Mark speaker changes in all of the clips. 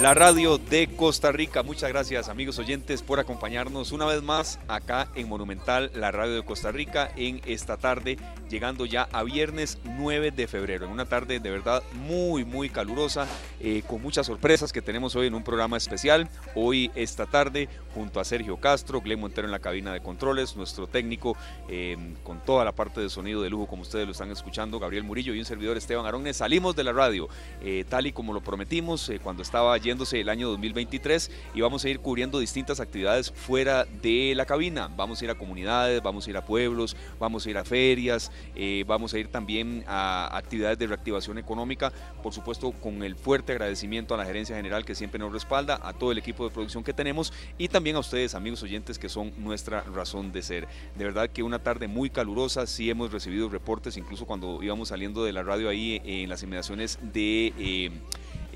Speaker 1: La radio de Costa Rica. Muchas gracias amigos oyentes por acompañarnos una vez más acá en Monumental, la radio de Costa Rica, en esta tarde, llegando ya a viernes 9 de febrero, en una tarde de verdad muy, muy calurosa, eh, con muchas sorpresas que tenemos hoy en un programa especial. Hoy, esta tarde, junto a Sergio Castro, Glenn Montero en la cabina de controles, nuestro técnico eh, con toda la parte de sonido de lujo, como ustedes lo están escuchando, Gabriel Murillo y un servidor Esteban Arones. Salimos de la radio, eh, tal y como lo prometimos cuando estaba yéndose el año 2023 y vamos a ir cubriendo distintas actividades fuera de la cabina. Vamos a ir a comunidades, vamos a ir a pueblos, vamos a ir a ferias, eh, vamos a ir también a actividades de reactivación económica, por supuesto con el fuerte agradecimiento a la gerencia general que siempre nos respalda, a todo el equipo de producción que tenemos y también a ustedes amigos oyentes que son nuestra razón de ser. De verdad que una tarde muy calurosa, sí hemos recibido reportes, incluso cuando íbamos saliendo de la radio ahí en las inmediaciones de... Eh,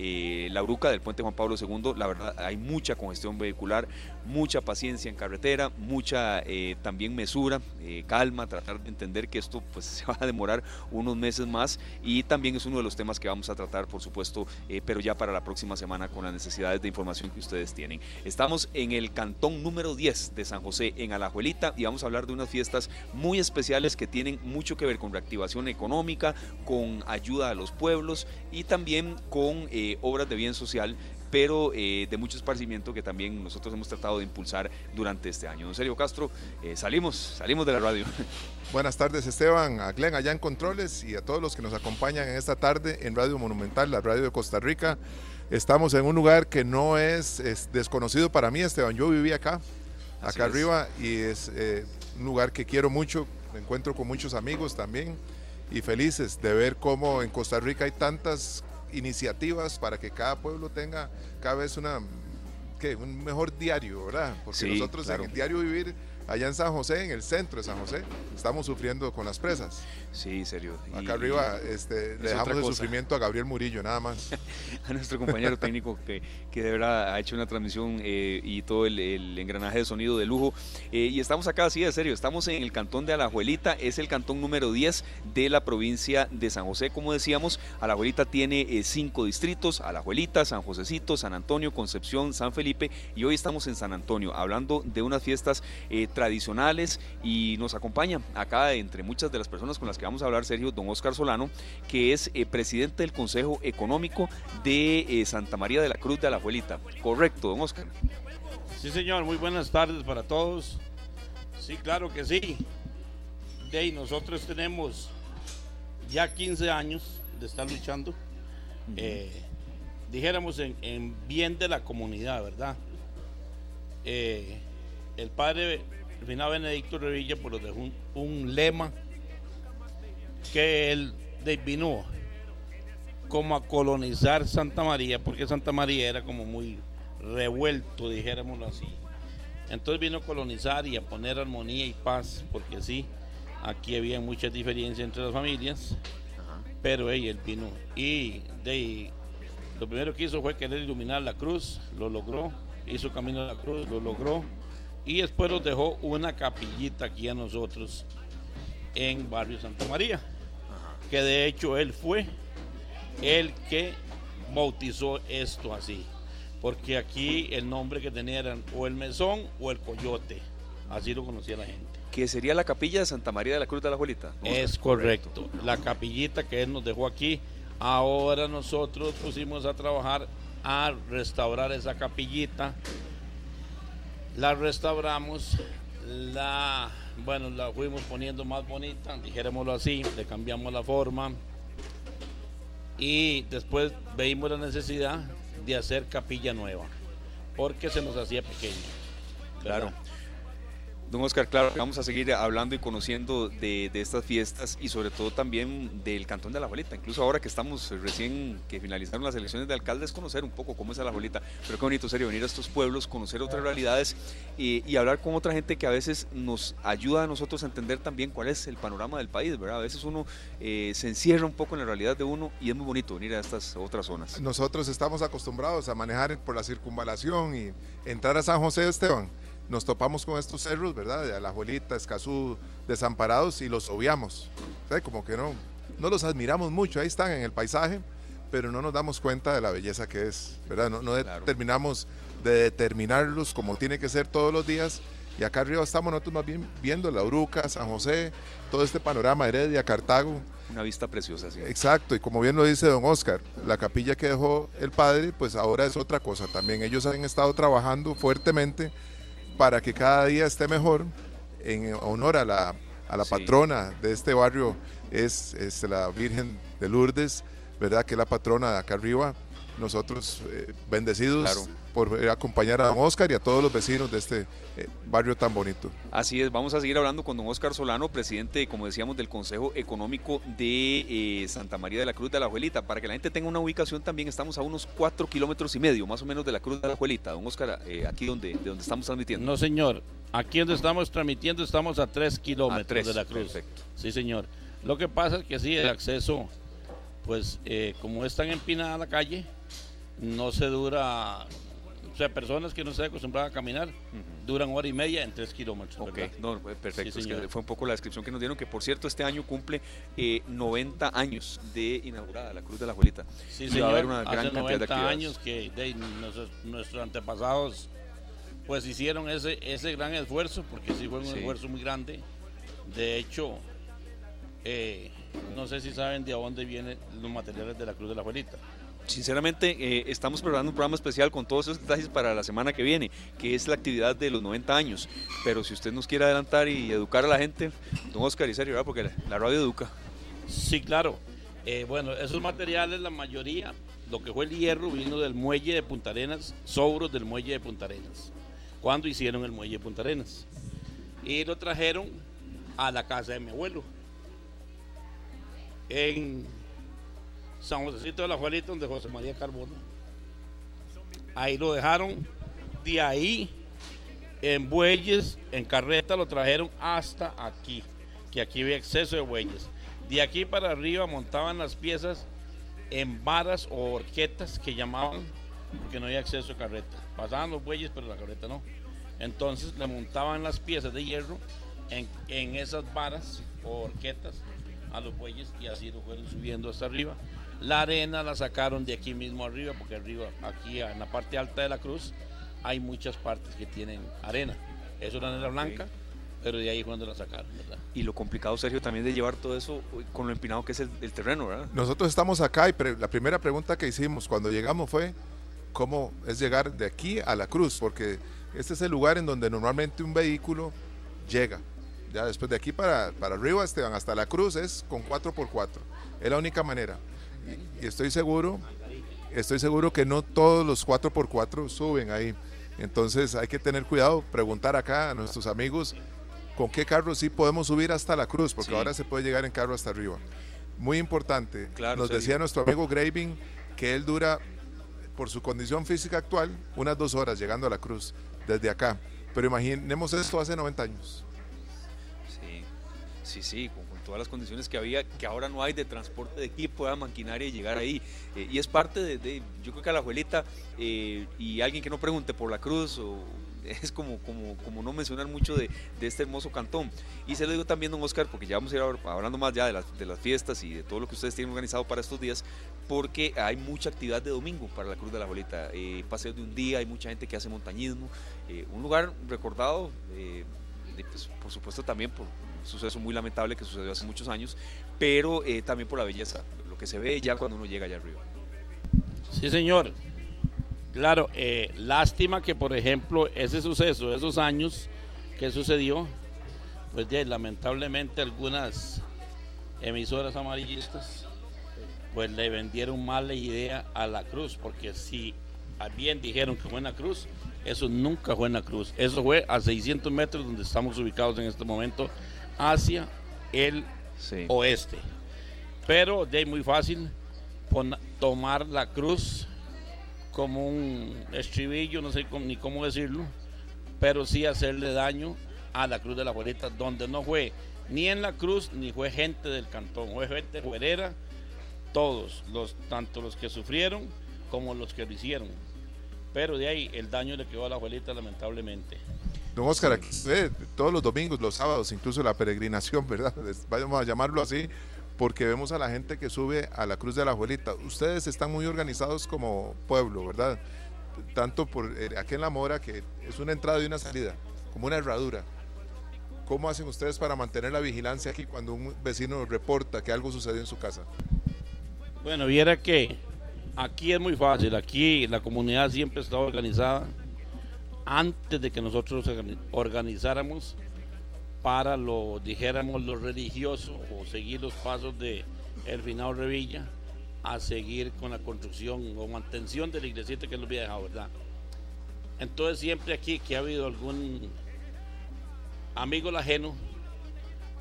Speaker 1: eh, la Bruca del puente Juan Pablo II, la verdad hay mucha congestión vehicular, mucha paciencia en carretera, mucha eh, también mesura, eh, calma, tratar de entender que esto pues se va a demorar unos meses más y también es uno de los temas que vamos a tratar por supuesto, pero ya para la próxima semana con las necesidades de información que ustedes tienen. Estamos en el cantón número 10 de San José, en Alajuelita, y vamos a hablar de unas fiestas muy especiales que tienen mucho que ver con reactivación económica, con ayuda a los pueblos y también con obras de bien social pero eh, de mucho esparcimiento que también nosotros hemos tratado de impulsar durante este año. Don Sergio Castro, eh, salimos, salimos de la radio.
Speaker 2: Buenas tardes Esteban, a Glenn allá en Controles y a todos los que nos acompañan en esta tarde en Radio Monumental, la radio de Costa Rica. Estamos en un lugar que no es, desconocido para mí, Esteban. Yo viví acá, acá arriba, y es eh, un lugar que quiero mucho. Me encuentro con muchos amigos también y felices de ver cómo en Costa Rica hay tantas iniciativas para que cada pueblo tenga cada vez una, que un mejor diario, ¿verdad? Porque nosotros en el diario vivir allá en San José, en el centro de San José, estamos sufriendo con las presas.
Speaker 1: Sí, serio.
Speaker 2: Acá arriba este, le dejamos el sufrimiento a Gabriel Murillo, nada más.
Speaker 1: a nuestro compañero técnico que, que, de verdad ha hecho una transmisión eh, y todo el, engranaje de sonido de lujo. Eh, y estamos acá, sí, de serio, estamos en el cantón de Alajuelita, es el cantón número 10 de la provincia de San José. Como decíamos, Alajuelita tiene eh, cinco distritos, Alajuelita, San Josecito, San Antonio, Concepción, San Felipe, y hoy estamos en San Antonio, hablando de unas fiestas tradicionales y nos acompaña acá entre muchas de las personas con las que vamos a hablar, Sergio, don Oscar Solano, que es eh, presidente del Consejo Económico de eh, Santa María de la Cruz de Alajuelita. Correcto, don Oscar.
Speaker 3: Sí, señor, muy buenas tardes para todos. Sí, claro que sí. De nosotros tenemos ya 15 años de estar luchando, eh, dijéramos en, bien de la comunidad, ¿verdad? el padre final Benedicto Revilla por pues, dejó un, lema que él vino como a colonizar Santa María, porque Santa María era como muy revuelto, dijéramoslo así. Entonces vino a colonizar y a poner armonía y paz, porque sí, aquí había muchas diferencias entre las familias, pero ella, él vino. Y de, lo primero que hizo fue querer iluminar la cruz, lo logró, hizo camino a la cruz, lo logró y después nos dejó una capillita aquí a nosotros en Barrio Santa María, que de hecho él fue el que bautizó esto así, porque aquí el nombre que tenía era o el mesón o el coyote, así lo conocía la gente.
Speaker 1: Que sería la capilla de Santa María de la Cruz de la Juelita.
Speaker 3: Es correcto, la capillita que él nos dejó aquí. Ahora nosotros pusimos a trabajar a restaurar esa capillita la restauramos, la, bueno, la fuimos poniendo más bonita, dijémoslo así, le cambiamos la forma y después veimos la necesidad de hacer capilla nueva, porque se nos hacía pequeña.
Speaker 1: Claro. Don Oscar, claro, vamos a seguir hablando y conociendo de, estas fiestas y sobre todo también del Cantón de la Abuelita. Incluso ahora que estamos recién que finalizaron las elecciones de alcaldes, conocer un poco cómo es la Abuelita. Pero qué bonito serio venir a estos pueblos, conocer otras realidades y, hablar con otra gente que a veces nos ayuda a nosotros a entender también cuál es el panorama del país, ¿verdad? A veces uno eh, se encierra un poco en la realidad de uno y es muy bonito venir a estas otras zonas.
Speaker 2: Nosotros estamos acostumbrados a manejar por la circunvalación y entrar a San José Esteban nos topamos con estos cerros, ¿verdad? De Alajuelita, Escazú, desamparados y los obviamos. ¿sabes? Como que no, no los admiramos mucho, ahí están en el paisaje, pero no nos damos cuenta de la belleza que es, ¿verdad? No, no
Speaker 1: Claro.
Speaker 2: terminamos de determinarlos como tiene que ser todos los días. Y acá arriba estamos nosotros más bien viendo la Uruca, San José, todo este panorama, Heredia, Cartago.
Speaker 1: Una vista preciosa, sí.
Speaker 2: Exacto, y como bien lo dice don Oscar, la capilla que dejó el padre, pues ahora es otra cosa también. Ellos han estado trabajando fuertemente para que cada día esté mejor en honor a la, a la
Speaker 1: Sí.
Speaker 2: patrona de este barrio, es, es la Virgen de Lourdes, ¿verdad? Que es la patrona de acá arriba. Nosotros eh, bendecidos
Speaker 1: Claro.
Speaker 2: por eh, acompañar a don Oscar y a todos los vecinos de este eh, barrio tan bonito.
Speaker 1: Así es, vamos a seguir hablando con don Oscar Solano, presidente, como decíamos, del Consejo Económico de eh, Santa María de la Cruz de la Juelita. Para que la gente tenga una ubicación también, estamos a unos cuatro kilómetros y medio, más o menos, de la Cruz de la Juelita. Don Oscar, eh, aquí donde, de donde estamos transmitiendo.
Speaker 3: No, señor. Aquí donde estamos transmitiendo estamos a 3 kilómetros
Speaker 1: A tres,
Speaker 3: de la cruz.
Speaker 1: perfecto.
Speaker 3: Sí, señor. Lo que pasa es que sí, el acceso, pues eh, como es tan empinada la calle, no se dura... O sea, personas que no se acostumbradas a caminar duran hora y media en 3 kilómetros.
Speaker 1: Ok,
Speaker 3: ¿verdad?
Speaker 1: no, eh, perfecto.
Speaker 3: Sí,
Speaker 1: es que
Speaker 3: señor.
Speaker 1: fue un poco la descripción que nos dieron, que por cierto este año cumple eh, 90 años de inaugurada la Cruz de la Juelita.
Speaker 3: Sí,
Speaker 1: Y va a
Speaker 3: señor.
Speaker 1: haber una gran
Speaker 3: Hace
Speaker 1: cantidad de
Speaker 3: 90
Speaker 1: actividades.
Speaker 3: años que de, nuestros, nuestros antepasados pues hicieron ese, ese gran esfuerzo, porque sí fue un
Speaker 1: Sí.
Speaker 3: esfuerzo muy grande. De hecho, eh, no sé si saben de dónde vienen los materiales de la Cruz de la Abuelita.
Speaker 1: Sinceramente, eh, estamos preparando un programa especial con todos esos detalles para la semana que viene, que es la actividad de los 90 años. Pero si usted nos quiere adelantar y educar a la gente, don Oscar y serio, porque la, la radio educa.
Speaker 3: Sí, claro. Eh, bueno, esos materiales, la mayoría, lo que fue el hierro vino del muelle de Punta Arenas, sobros del muelle de Punta Arenas, cuando hicieron el muelle de Punta Arenas. Y lo trajeron a la casa de mi abuelo, en San Josecito de la Juelita, donde José María Carbono. Ahí lo dejaron, de ahí en bueyes, en carreta, lo trajeron hasta aquí, que aquí había exceso de bueyes. De aquí para arriba montaban las piezas en varas o horquetas que llamaban, porque no había acceso a carreta. Pasaban los bueyes, pero la carreta no. Entonces le montaban las piezas de hierro en esas varas o horquetas a los bueyes y así lo fueron subiendo hasta arriba. La arena la sacaron de aquí mismo arriba, porque arriba, aquí en la parte alta de la cruz, hay muchas partes que tienen arena. Eso era arena blanca, pero de ahí cuando la sacaron, ¿verdad?
Speaker 1: Y lo complicado, Sergio, también de llevar todo eso con lo empinado que es el, el terreno, ¿verdad?
Speaker 2: Nosotros estamos acá y pre- la primera pregunta que hicimos cuando llegamos fue cómo es llegar de aquí a la cruz, porque este es el lugar en donde normalmente un vehículo llega. Ya después de aquí para, para arriba, Esteban, hasta la cruz es con 4x4. Es la única manera. Y, y estoy seguro, estoy seguro que no todos los 4x4 suben ahí. Entonces hay que tener cuidado, preguntar acá a nuestros amigos con qué carro sí podemos subir hasta la cruz, porque
Speaker 1: Sí.
Speaker 2: ahora se puede llegar en carro hasta arriba. Muy importante.
Speaker 1: Claro,
Speaker 2: Nos decía nuestro amigo Graving que él dura, por su condición física actual, unas dos horas llegando a la cruz desde acá. Pero imaginemos esto hace 90 años.
Speaker 1: Sí, sí, sí, todas las condiciones que había, que ahora no hay de transporte de equipo, de maquinaria y llegar ahí. Eh, y es parte de, yo creo que a la abuelita eh, y alguien que no pregunte por la cruz, es como, como, como no mencionar mucho de, este hermoso cantón. Y se lo digo también, don Oscar, porque ya vamos a ir hablando más ya de las, de las fiestas y de todo lo que ustedes tienen organizado para estos días, porque hay mucha actividad de domingo para la Cruz de la Abuelita. Eh, paseo de un día, hay mucha gente que hace montañismo. eh, un lugar recordado, pues, por supuesto también por suceso muy lamentable que sucedió hace muchos años, pero eh, también por la belleza, lo que se ve ya cuando uno llega allá arriba.
Speaker 3: Sí, señor. Claro, eh, lástima que, por ejemplo, ese suceso, esos años que sucedió, pues ya, lamentablemente algunas emisoras amarillistas pues le vendieron mala idea a la cruz, porque si bien dijeron que fue en la cruz, eso nunca fue en la cruz, eso fue a 600 metros donde estamos ubicados en este momento, hacia el
Speaker 1: Sí.
Speaker 3: oeste. Pero de ahí muy fácil pon- tomar la cruz como un estribillo, no sé cómo- ni cómo decirlo, pero sí hacerle daño a la cruz de la Juelita, donde no fue ni en la cruz ni fue gente del cantón, fue gente fuerera, todos, los, tanto los que sufrieron como los que lo hicieron. Pero de ahí el daño le quedó a la Juelita lamentablemente.
Speaker 2: Don Oscar, aquí ve todos los domingos, los sábados, incluso la peregrinación, ¿verdad? Vamos a llamarlo así, porque vemos a la gente que sube a la Cruz de la Abuelita. Ustedes están muy organizados como pueblo, ¿verdad? Tanto por eh, aquí en La Mora, que es una entrada y una salida, como una herradura. ¿Cómo hacen ustedes para mantener la vigilancia aquí cuando un vecino reporta que algo sucedió en su casa?
Speaker 3: Bueno, viera que aquí es muy fácil, aquí la comunidad siempre está organizada antes de que nosotros organizáramos para lo, dijéramos, lo religioso o seguir los pasos de el final Revilla a seguir con la construcción o mantención de la iglesita que nos había dejado, ¿verdad? Entonces siempre aquí que ha habido algún amigo ajeno,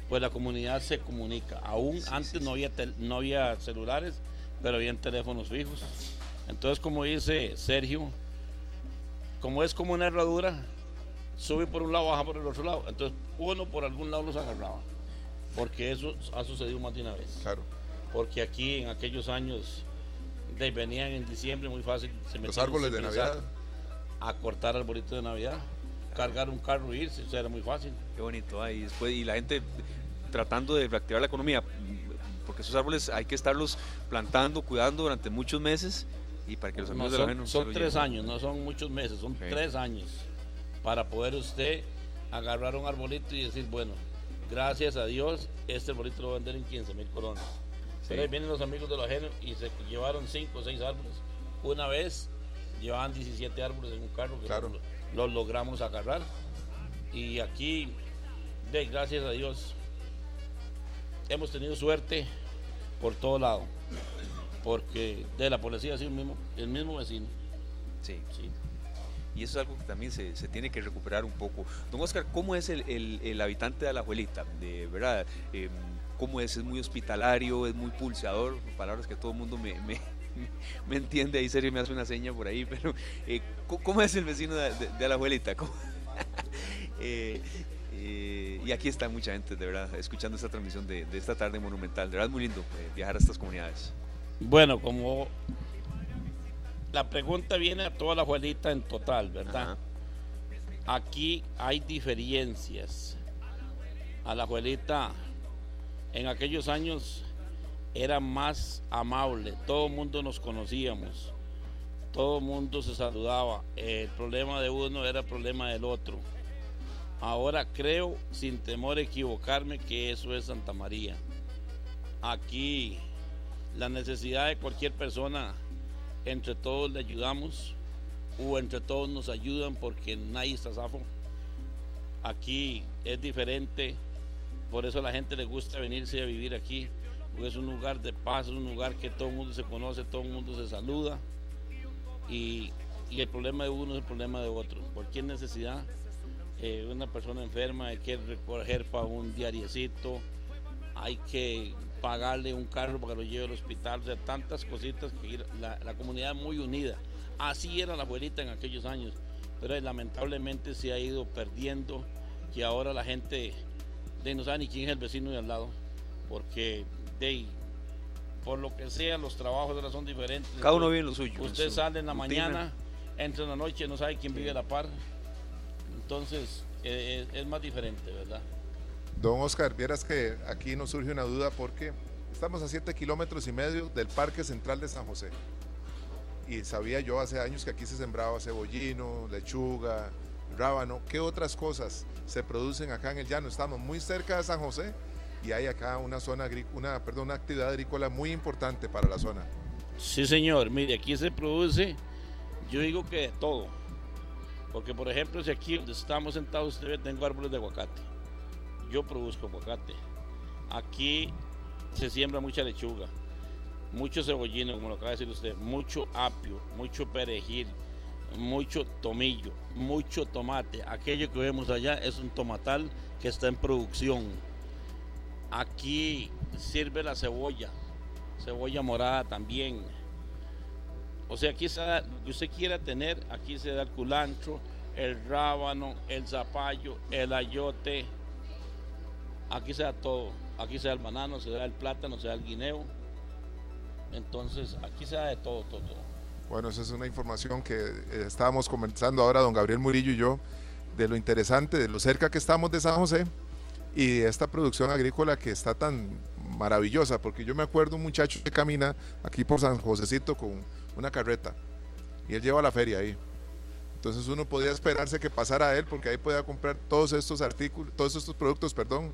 Speaker 3: pues la comunidad se comunica. Aún antes No, había no había celulares, pero habían teléfonos fijos. Entonces, como dice Sergio, como es como una herradura, sube por un lado, baja por el otro lado. Entonces, uno por algún lado los agarraba. Porque eso ha sucedido más de una vez.
Speaker 2: Claro.
Speaker 3: Porque aquí en aquellos años de, venían en diciembre muy fácil.
Speaker 2: Se los árboles de Navidad.
Speaker 3: A cortar arbolitos de Navidad. Cargar un carro y irse. O sea, era muy fácil.
Speaker 1: Qué bonito. ahí después, y la gente tratando de reactivar la economía. Porque esos árboles hay que estarlos plantando, cuidando durante muchos meses. Y para que los amigos
Speaker 3: son,
Speaker 1: de la
Speaker 3: Son tres años, no son muchos meses, son tres años para poder usted agarrar un arbolito y decir, bueno, gracias a Dios, este arbolito lo voy a vender en 15 mil colones. Pero ahí vienen los amigos de los ajenos y se llevaron 5 o 6 árboles. Una vez llevaban 17 árboles en un carro que
Speaker 2: claro.
Speaker 3: los, logramos agarrar. Y aquí, de gracias a Dios, hemos tenido suerte por todo lado. Porque de la policía sido el mismo, el mismo vecino.
Speaker 1: Sí. sí y eso es algo que también se, tiene que recuperar un poco. Don Oscar, ¿cómo es el, habitante de la abuelita? De verdad, em, ¿cómo es? ¿Es muy hospitalario? ¿Es muy pulseador? Palabras que todo el mundo me, me, entiende, ahí serio me hace una seña por ahí, pero eh, ¿cómo es el vecino de, la abuelita? Eh, eh, y aquí está mucha gente, de verdad, escuchando esta transmisión de, esta tarde monumental. De verdad es muy lindo viajar a estas comunidades.
Speaker 3: Bueno, como la pregunta viene a toda la abuelita en total, ¿verdad? Aquí hay diferencias. A la abuelita en aquellos años era más amable, todo el mundo nos conocíamos, todo el mundo se saludaba, el problema de uno era el problema del otro. Ahora creo, sin temor a equivocarme, que eso es Santa María. Aquí la necesidad de cualquier persona entre todos le ayudamos o entre todos nos ayudan porque nadie está zafo. Aquí es diferente, por eso la gente le gusta venirse a vivir aquí, porque es un lugar de paz, es un lugar que todo el mundo se conoce, todo el mundo se saluda y, el problema de uno es el problema de otro. Cualquier necesidad, eh, una persona enferma hay que recoger para un diariecito, hay que pagarle un carro para que lo lleve al hospital, o sea, tantas cositas que la, comunidad muy unida. Así era la abuelita en aquellos años, pero lamentablemente se ha ido perdiendo, que ahora la gente de, no sabe ni quién es el vecino de al lado, porque de, por lo que sea, los trabajos ahora son diferentes.
Speaker 1: Cada uno vive lo suyo.
Speaker 3: Usted sale en la mañana, entra en la noche, no sabe quién vive a la par. Entonces, eh, es más diferente, ¿verdad?
Speaker 2: Don Oscar, vieras que aquí nos surge una duda porque estamos a 7 kilómetros y medio del Parque Central de San José. Y sabía yo hace años que aquí se sembraba cebollino, lechuga, rábano. ¿Qué otras cosas se producen acá en el llano? Estamos muy cerca de San José y hay acá una zona una, perdón, una actividad agrícola muy importante para la zona.
Speaker 3: Sí, señor. Mire, aquí se produce, yo digo que de todo. Porque, por ejemplo, si aquí donde estamos sentados, tengo árboles de aguacate yo produzco aguacate. Aquí se siembra mucha lechuga, mucho cebollino, como lo acaba de decir usted, mucho apio, mucho perejil, mucho tomillo, mucho tomate. Aquello que vemos allá es un tomatal que está en producción. Aquí sirve la cebolla, cebolla morada también. O sea, aquí se da, lo que usted quiera tener, aquí se da el culantro, el rábano, el zapallo, el ayote, Aquí se da todo. Aquí se da el banano, se da el plátano, se da el guineo. Entonces, aquí se da de todo, todo, todo.
Speaker 2: Bueno, esa es una información que eh, estábamos conversando ahora, don Gabriel Murillo y yo, de lo interesante, de lo cerca que estamos de San José y de esta producción agrícola que está tan maravillosa, porque yo me acuerdo un muchacho que camina aquí por San Josecito con una carreta y él lleva la feria ahí. Entonces uno podía esperarse que pasara a él porque ahí podía comprar todos estos artículos, todos estos productos, perdón,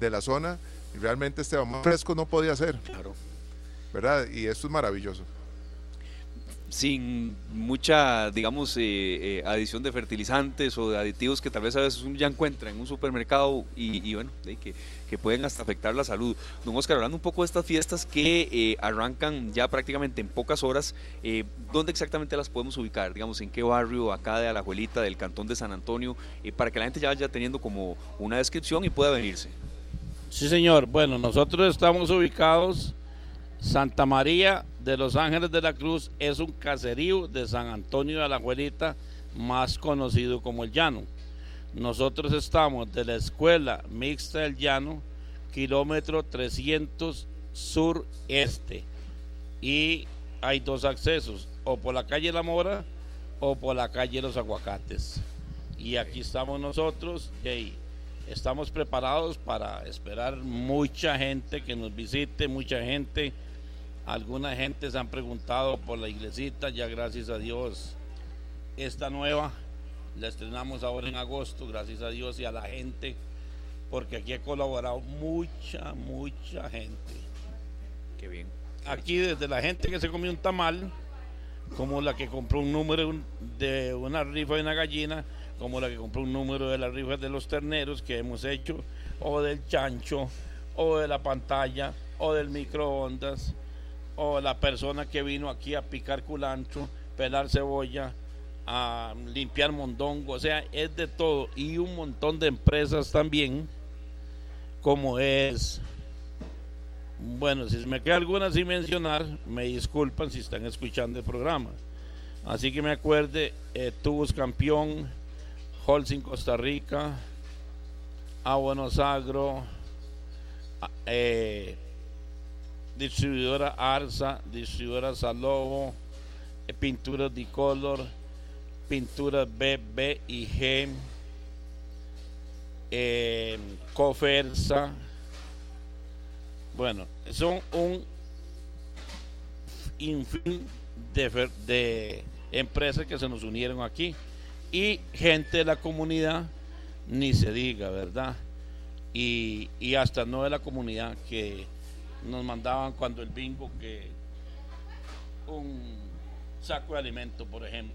Speaker 2: de la zona y realmente este más fresco no podía ser.
Speaker 1: Claro.
Speaker 2: ¿Verdad? Y esto es maravilloso
Speaker 1: sin mucha, digamos, eh, eh, adición de fertilizantes o de aditivos que tal vez a veces uno ya encuentra en un supermercado y, bueno, que, que, pueden hasta afectar la salud. Don Oscar, hablando un poco de estas fiestas que eh, arrancan ya prácticamente en pocas horas, ¿dónde exactamente las podemos ubicar? Digamos, ¿en qué barrio acá de Alajuelita, del cantón de San Antonio, para que la gente ya vaya teniendo como una descripción y pueda venirse?
Speaker 3: Sí, señor. Bueno, nosotros estamos ubicados Santa María de los Ángeles de la Cruz es un caserío de San Antonio de la Juelita, más conocido como el Llano. Nosotros estamos de la Escuela Mixta del Llano, kilómetro 300 sur-este. Y hay dos accesos, o por la calle La Mora o por la calle Los Aguacates. Y aquí estamos nosotros y estamos preparados para esperar mucha gente que nos visite, mucha gente Alguna gente se han preguntado por la iglesita, ya gracias a Dios, esta nueva la estrenamos ahora en agosto, gracias a Dios y a la gente, porque aquí ha colaborado mucha, mucha gente.
Speaker 1: Qué bien.
Speaker 3: Aquí desde la gente que se comió un tamal, como la que compró un número de una rifa de una gallina, como la que compró un número de las rifas de los terneros que hemos hecho, o del chancho, o de la pantalla, o del microondas, o la persona que vino aquí a picar culantro, pelar cebolla, a limpiar mondongo, o sea, es de todo. Y un montón de empresas también, como es, bueno, si me queda alguna sin mencionar, me disculpan si están escuchando el programa. Así que me acuerde, eh, Tubos Campeón, Holcim Costa Rica, Buenos Agro, eh, distribuidora Arza, distribuidora Salobo, eh, pinturas de color, pinturas B, B y G, eh, Cofersa. Bueno, son un infin de, de empresas que se nos unieron aquí y gente de la comunidad, ni se diga, ¿verdad? Y, y hasta no de la comunidad que nos mandaban cuando el bingo que un saco de alimento, por ejemplo,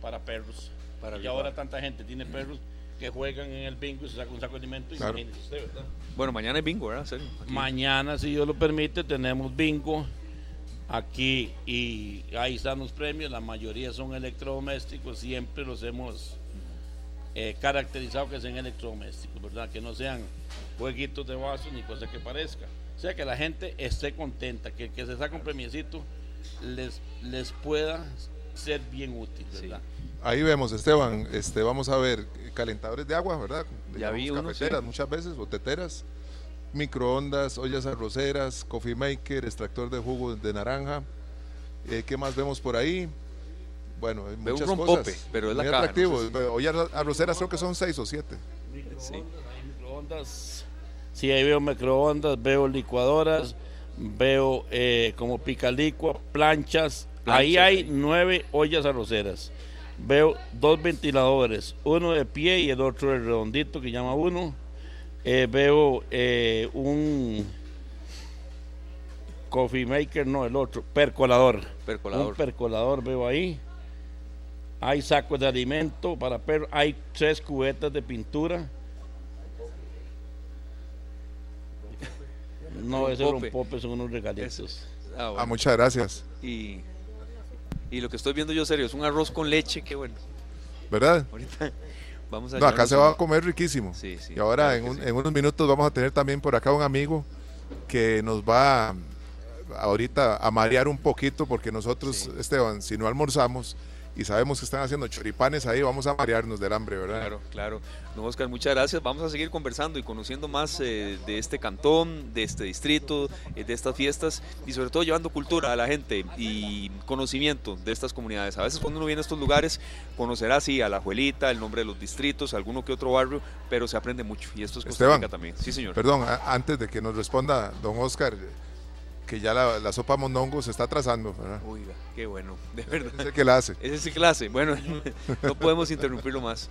Speaker 3: para perros. Para y ahora tanta gente tiene perros que juegan en el bingo y se saca un saco de alimento y usted, ¿verdad?
Speaker 1: Bueno, mañana hay bingo, ¿verdad?
Speaker 3: Mañana, si Dios lo permite, tenemos bingo aquí y ahí están los premios. La mayoría son electrodomésticos, siempre los hemos eh, caracterizado que sean electrodomésticos, ¿verdad? Que no sean jueguitos de vasos ni cosas que parezca. O sea, que la gente esté contenta, que, que se saque un premiecito les, les pueda ser bien útil, ¿verdad?
Speaker 2: Ahí vemos, Esteban, este, vamos a ver calentadores de agua, ¿verdad?
Speaker 1: Ya vi
Speaker 2: cafeteras muchas veces, o teteras, microondas, ollas arroceras, coffee maker, extractor de jugo de naranja. Eh, ¿Qué más vemos por ahí? Bueno, hay muchas un cosas.
Speaker 1: pero es
Speaker 2: la
Speaker 1: cara,
Speaker 2: atractivo. Ollas arroceras creo que son seis o siete.
Speaker 3: Sí. microondas Sí, ahí veo microondas, veo licuadoras, veo eh, como picalicua, planchas. Ahí hay nueve ollas arroceras. Veo dos ventiladores, uno de pie y el otro de redondito que llama uno. Eh, veo eh, un coffee maker, no, el otro, percolador.
Speaker 1: Percolador.
Speaker 3: Un percolador veo ahí. Hay sacos de alimento para perros. Hay tres cubetas de pintura No, ese un pope, son unos regalitos.
Speaker 2: Ah, ah, muchas gracias.
Speaker 1: Y, y lo que estoy viendo yo serio es un arroz con leche, qué bueno.
Speaker 2: ¿Verdad?
Speaker 1: Ahorita vamos a
Speaker 2: No, acá se va a comer riquísimo.
Speaker 1: Sí, sí,
Speaker 2: y ahora en, en, unos minutos vamos a tener también por acá un amigo que nos va ahorita a marear un poquito porque nosotros, Esteban, si no almorzamos, y sabemos que están haciendo choripanes ahí, vamos a marearnos del hambre, ¿verdad?
Speaker 1: Claro, claro. No, Oscar, muchas gracias. Vamos a seguir conversando y conociendo más eh, de este cantón, de este distrito, eh, de estas fiestas y sobre todo llevando cultura a la gente y conocimiento de estas comunidades. A veces cuando uno viene a estos lugares conocerá así a la Juelita, el nombre de los distritos, alguno que otro barrio, pero se aprende mucho y esto es Costa Rica también. Sí, señor.
Speaker 2: Perdón, antes de que nos responda don Oscar, que ya la, sopa mondongo se está trazando. ¿verdad?
Speaker 1: Oiga, qué bueno, de verdad.
Speaker 2: Ese que la hace.
Speaker 1: Ese sí que la hace. Bueno, no podemos interrumpirlo más.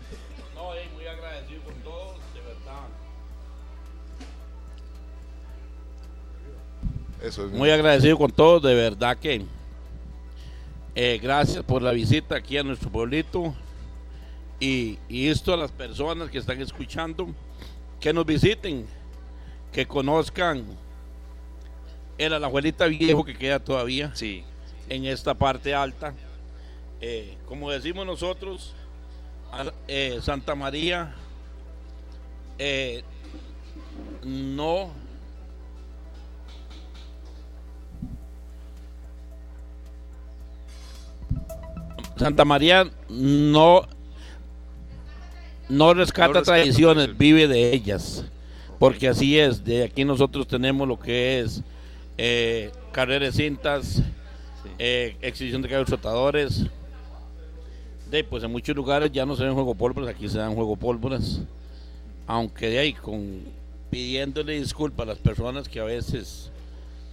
Speaker 3: No, muy agradecido con todos, de verdad.
Speaker 2: Eso es
Speaker 3: muy agradecido con todos, de verdad que eh, gracias por la visita aquí a nuestro pueblito y, y esto a las personas que están escuchando, que nos visiten, que conozcan era la abuelita viejo que queda todavía
Speaker 1: sí.
Speaker 3: en esta parte alta. Eh, como decimos nosotros, eh, Santa María eh, no Santa María no no rescata tradiciones, vive de ellas, porque así es. De aquí nosotros tenemos lo que es eh, carrera de cintas, eh, exhibición de caballos trotadores. De, pues en muchos lugares ya no se ven juego pólvoras, aquí se dan juego pólvoras. Aunque de ahí, con pidiéndole disculpas a las personas que a veces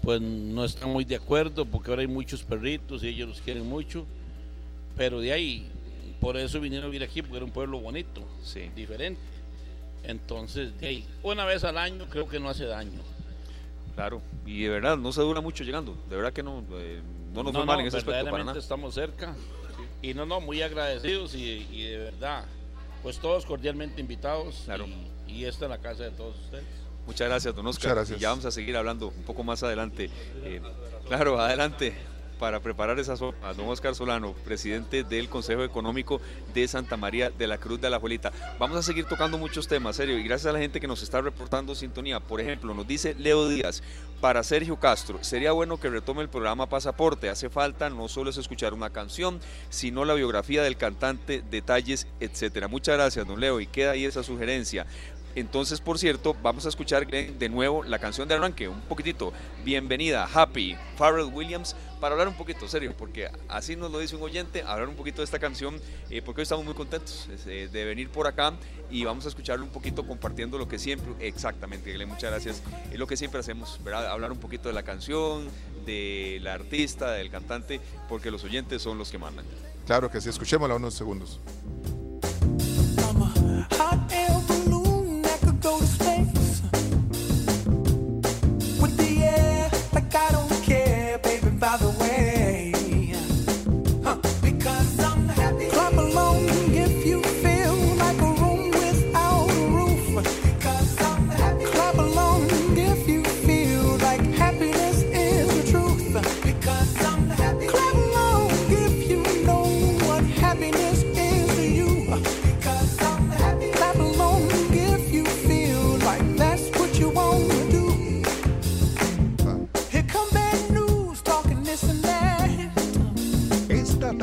Speaker 3: pues no están muy de acuerdo, porque ahora hay muchos perritos y ellos los quieren mucho. Pero de ahí, por eso vinieron a vivir aquí, porque era un pueblo bonito, diferente. Entonces, de ahí, una vez al año creo que no hace daño.
Speaker 1: Claro, y de verdad no se dura mucho llegando, de verdad que no, eh, no nos fue mal en ese aspecto para nada.
Speaker 3: Estamos cerca y no, no, muy agradecidos y, de verdad, pues todos cordialmente invitados
Speaker 1: claro.
Speaker 3: y, y esta en la casa de todos ustedes.
Speaker 1: Muchas gracias, don Oscar.
Speaker 2: Gracias.
Speaker 1: Y ya vamos a seguir hablando un poco más adelante. Eh, claro, adelante para preparar esa sopa, don Oscar Solano, presidente del Consejo Económico de Santa María de la Cruz de la Juelita. Vamos a seguir tocando muchos temas, serio, y gracias a la gente que nos está reportando sintonía. Por ejemplo, nos dice Leo Díaz, para Sergio Castro, sería bueno que retome el programa Pasaporte. Hace falta no solo es escuchar una canción, sino la biografía del cantante, detalles, etcétera. Muchas gracias, don Leo, y queda ahí esa sugerencia. Entonces, por cierto, vamos a escuchar de nuevo la canción de arranque, un poquitito. Bienvenida, Happy, Pharrell Williams, para hablar un poquito, serio, porque así nos lo dice un oyente, hablar un poquito de esta canción, eh, porque hoy estamos muy contentos eh, de venir por acá y vamos a escucharlo un poquito compartiendo lo que siempre, exactamente, muchas gracias, es lo que siempre hacemos, ¿verdad? Hablar un poquito de la canción, de la artista, del cantante, porque los oyentes son los que mandan.
Speaker 2: Claro que sí, escuchémosla unos segundos. by the way.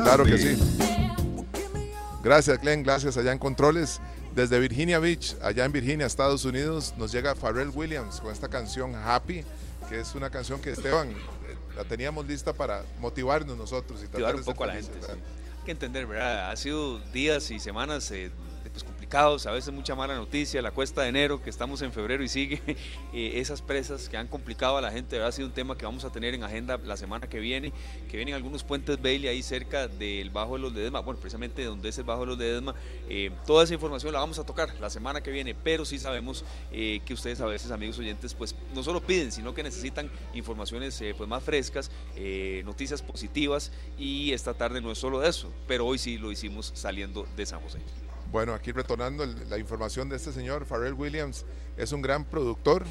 Speaker 2: Claro que sí. Gracias, Glenn. Gracias allá en Controles. Desde Virginia Beach, allá en Virginia, Estados Unidos, nos llega Pharrell Williams con esta canción Happy, que es una canción que Esteban eh, la teníamos lista para motivarnos nosotros y
Speaker 1: motivar un poco a la gente. Hay que entender, ¿verdad? Ha sido días y semanas eh, pues, a veces mucha mala noticia, la cuesta de enero, que estamos en febrero y sigue, eh, esas presas que han complicado a la gente, ha sido un tema que vamos a tener en agenda la semana que viene, que vienen algunos puentes Bailey ahí cerca del Bajo de los Ledesma, bueno, precisamente donde es el Bajo de los Ledesma, eh, toda esa información la vamos a tocar la semana que viene, pero sí sabemos eh, que ustedes a veces, amigos oyentes, pues no solo piden, sino que necesitan informaciones pues más frescas, noticias positivas y esta tarde no es solo de eso, pero hoy sí lo hicimos saliendo de San José.
Speaker 2: Bueno, aquí retornando la información de este señor, Pharrell Williams, es un gran productor,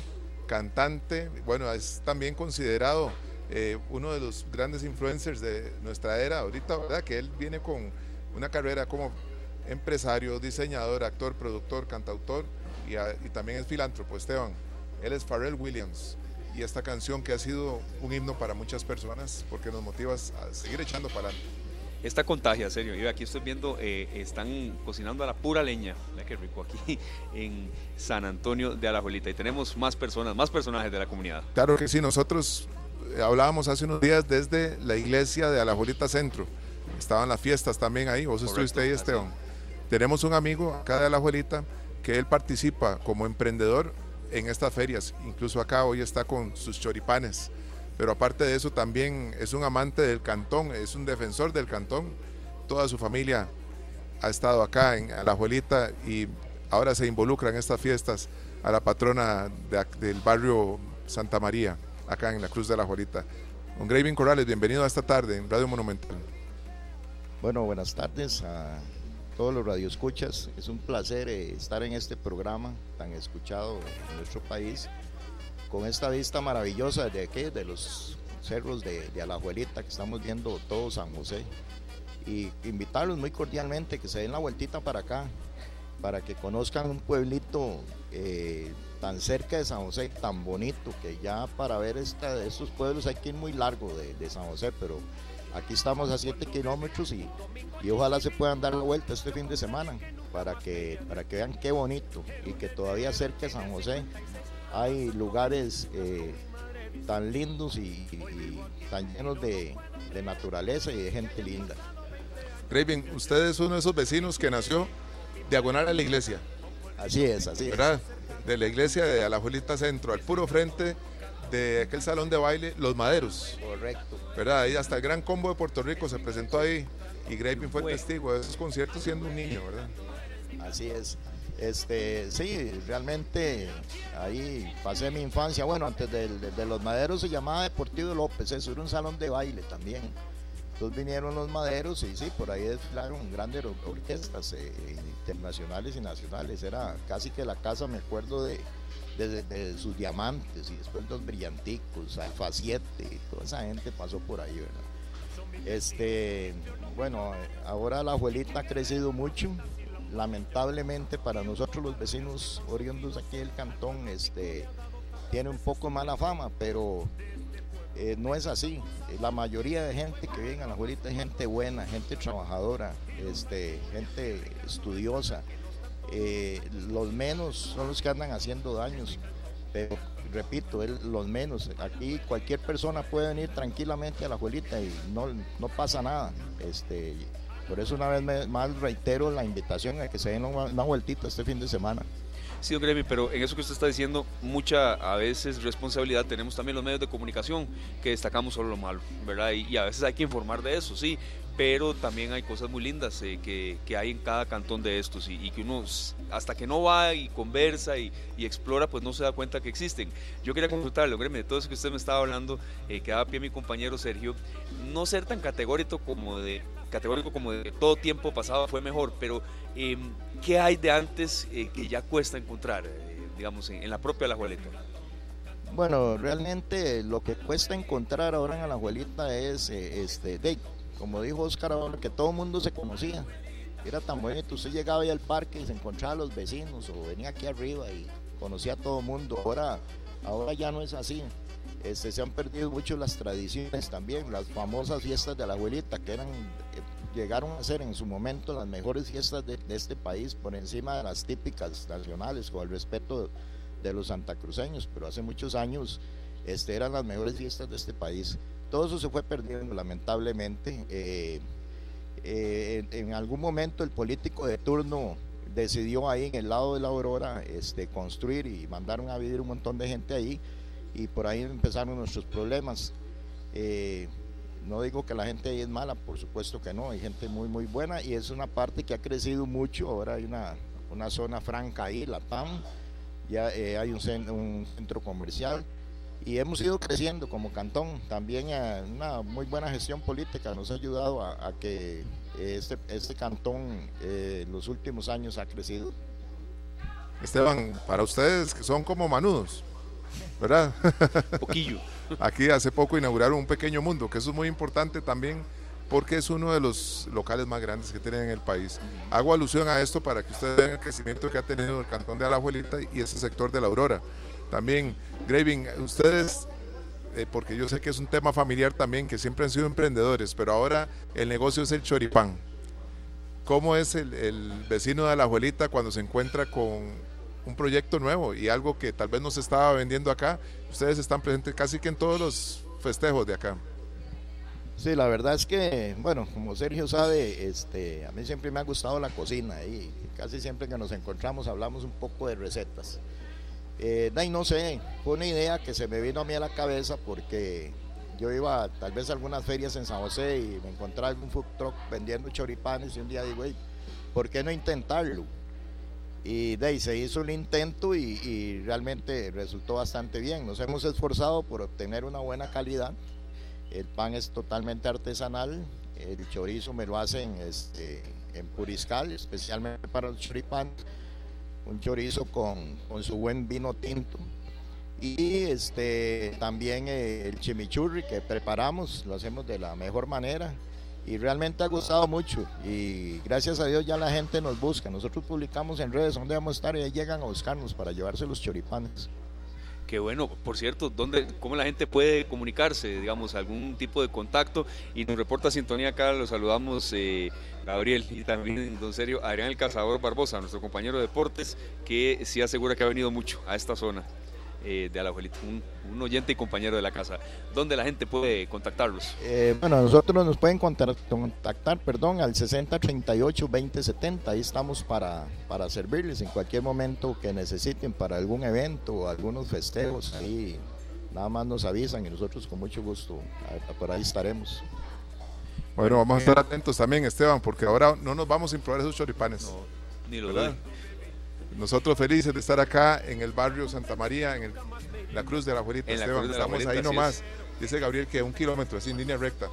Speaker 2: cantante, bueno, es también considerado eh, uno de los grandes influencers de nuestra era ahorita, ¿verdad? Que él viene con una carrera como empresario, diseñador, actor, productor, cantautor y, y también es filántropo, Esteban. Él es Pharrell Williams y esta canción que ha sido un himno para muchas personas porque nos motiva a seguir echando para adelante.
Speaker 1: Esta contagia, serio. Aquí estoy viendo, eh, están cocinando a la pura leña. Mira qué rico aquí en San Antonio de Alajuelita. Y tenemos más personas, más personajes de la comunidad.
Speaker 2: Claro que sí, nosotros eh, hablábamos hace unos días desde la iglesia de Alajuelita Centro. Estaban las fiestas también ahí. Vos
Speaker 1: Correcto,
Speaker 2: estuviste ahí,
Speaker 1: así
Speaker 2: Esteban. Tenemos un amigo acá de Alajuelita que él participa como emprendedor en estas ferias. Incluso acá hoy está con sus choripanes. Pero aparte de eso también es un amante del cantón, es un defensor del cantón. Toda su familia ha estado acá en Alajuelita y ahora se involucra en estas fiestas a la patrona del barrio Santa María, acá en la Cruz de Alajuelita. Don Graving Corrales, bienvenido a esta tarde en Radio Monumental.
Speaker 4: Bueno, buenas tardes a todos los radioescuchas. Es un placer eh, estar en este programa tan escuchado en nuestro país, con esta vista maravillosa de aquí, de los cerros de, de Alajuelita, que estamos viendo todo San José. Y invitarlos muy cordialmente que se den la vueltita para acá, para que conozcan un pueblito eh, tan cerca de San José, tan bonito, que ya para ver estos pueblos hay que ir muy largo de, de San José, pero Aquí estamos a 7 kilómetros y, y ojalá se puedan dar la vuelta este fin de semana para que, para que vean qué bonito y que todavía cerca de San José hay lugares eh, tan lindos y, y- y tan llenos de, de naturaleza y de gente linda.
Speaker 2: Graving, usted es uno de esos vecinos que nació diagonal a la iglesia,
Speaker 4: Así es, así es.
Speaker 2: ¿verdad? De la iglesia de Alajuelita Centro, al puro frente de aquel salón de baile, Los Maderos.
Speaker 4: Correcto.
Speaker 2: ¿verdad? Ahí hasta el Gran Combo de Puerto Rico se presentó ahí y Graving fue
Speaker 1: Fue.
Speaker 2: testigo de esos conciertos siendo un niño, ¿verdad?
Speaker 4: Así es. Este, sí, realmente ahí pasé mi infancia. Bueno, antes de, los maderos se llamaba Deportivo López, eso era un salón de baile también. Entonces vinieron los maderos y sí, por ahí desfilaron grandes or- orquestas eh, internacionales y nacionales. Era casi que la casa, me acuerdo de, sus diamantes y después los brillanticos, Alfa 7, toda esa gente pasó por ahí, ¿verdad? Este, bueno, ahora la abuelita ha crecido mucho. Lamentablemente para nosotros los vecinos oriundos aquí del cantón, este, tiene un poco mala fama, pero eh, no es así. La mayoría de gente que vive en la abuelita es gente buena, gente trabajadora, este, gente estudiosa. Eh, los menos son los que andan haciendo daños, pero repito, los menos. Aquí cualquier persona puede venir tranquilamente a la abuelita y no, no pasa nada. Este, por eso una vez más reitero la invitación a que se den una, vueltita este fin de semana.
Speaker 1: Sí, don Gremi, pero en eso que usted está diciendo, mucha a veces responsabilidad tenemos también los medios de comunicación, que destacamos solo lo malo, ¿verdad? Y, a veces hay que informar de eso, sí, pero también hay cosas muy lindas eh, que, hay en cada cantón de estos y, que uno, hasta que no va y conversa y, y explora, pues no se da cuenta que existen. Yo quería consultarle, don Gremi, de todo eso que usted me estaba hablando, eh, que daba pie a mi compañero Sergio, no ser tan categórico como de categórico como de todo tiempo pasado fue mejor, pero eh, ¿qué hay de antes eh, que ya cuesta encontrar, eh, digamos, en, la propia La Jueleta?
Speaker 4: Bueno, realmente lo que cuesta encontrar ahora en Alajuelita es, eh, este, de, como dijo Oscar ahora, que todo el mundo se conocía. Era tan bonito, usted llegaba ahí al parque y se encontraba a los vecinos o venía aquí arriba y conocía a todo el mundo. Ahora, ahora ya no es así. Este, se han perdido mucho las tradiciones también, las famosas fiestas de la abuelita, que eran, eh, llegaron a ser en su momento las mejores fiestas de, este país, por encima de las típicas nacionales, con el respeto de los santacruceños, pero hace muchos años este, eran las mejores fiestas de este país. Todo eso se fue perdiendo, lamentablemente. Eh, eh, en algún momento el político de turno decidió ahí en el lado de la Aurora este, construir y mandaron a vivir un montón de gente ahí y por ahí empezaron nuestros problemas. Eh, no digo que la gente ahí es mala, por supuesto que no, hay gente muy muy buena y es una parte que ha crecido mucho, ahora hay una, una zona franca ahí, la PAM, ya eh, hay un, cen- un centro comercial y hemos ido creciendo como cantón. También eh, una muy buena gestión política nos ha ayudado a, que este, este cantón en los últimos años ha crecido.
Speaker 2: Esteban, para ustedes que son como manudos, ¿verdad?
Speaker 1: Poquillo.
Speaker 2: Aquí hace poco inauguraron un pequeño mundo, que eso es muy importante también porque es uno de los locales más grandes que tienen en el país. Hago alusión a esto para que ustedes vean el crecimiento que ha tenido el cantón de Alajuelita y ese sector de la Aurora. También, Graving, ustedes eh, porque yo sé que es un tema familiar también, que siempre han sido emprendedores, pero ahora el negocio es el choripán. ¿Cómo es el, el vecino de la abuelita cuando se encuentra con un proyecto nuevo y algo que tal vez no se estaba vendiendo acá? Ustedes están presentes casi que en todos los festejos de acá.
Speaker 4: Sí, la verdad es que, bueno, como Sergio sabe, este, a mí siempre me ha gustado la cocina y casi siempre que nos encontramos hablamos un poco de recetas. Eh, no sé, fue una idea que se me vino a mí a la cabeza porque yo iba tal vez a algunas ferias en San José y me encontraba algún food truck vendiendo choripanes y un día digo, ¿por qué no intentarlo? Y de ahí se hizo un intento y, realmente resultó bastante bien. Nos hemos esforzado por obtener una buena calidad el pan es totalmente artesanal, el chorizo me lo hacen este, en Puriscal, especialmente para el choripán, un chorizo con, su buen vino tinto. Y este, también eh, el chimichurri que preparamos, lo hacemos de la mejor manera y realmente ha gustado mucho y gracias a Dios ya la gente nos busca. Nosotros publicamos en redes donde vamos a estar y ahí llegan a buscarnos para llevarse los choripanes.
Speaker 1: Qué bueno, por cierto, ¿dónde, ¿cómo la gente puede comunicarse? Digamos, algún tipo de contacto. Y nos reporta Sintonía acá, lo saludamos eh, Gabriel y también, don serio, Adrián el Cazador Barbosa, nuestro compañero de deportes, que sí asegura que ha venido mucho a esta zona. Eh, de Alajuelita, un, un, oyente y compañero de la casa. ¿Dónde la gente puede contactarlos?
Speaker 4: Eh, bueno, nosotros nos pueden contactar, perdón, al 6038-2070. Ahí estamos para, para servirles en cualquier momento que necesiten para algún evento o algunos festejos. Ahí nada más nos avisan y nosotros con mucho gusto por ahí estaremos.
Speaker 2: Bueno, vamos a estar atentos también, Esteban, porque ahora no nos vamos sin probar esos choripanes.
Speaker 1: No, ni lo doy.
Speaker 2: Nosotros felices de estar acá en el barrio Santa María, en la Cruz de la Abuelita. Esteban. Estamos ahí nomás. Dice Gabriel que un kilómetro, así en línea recta.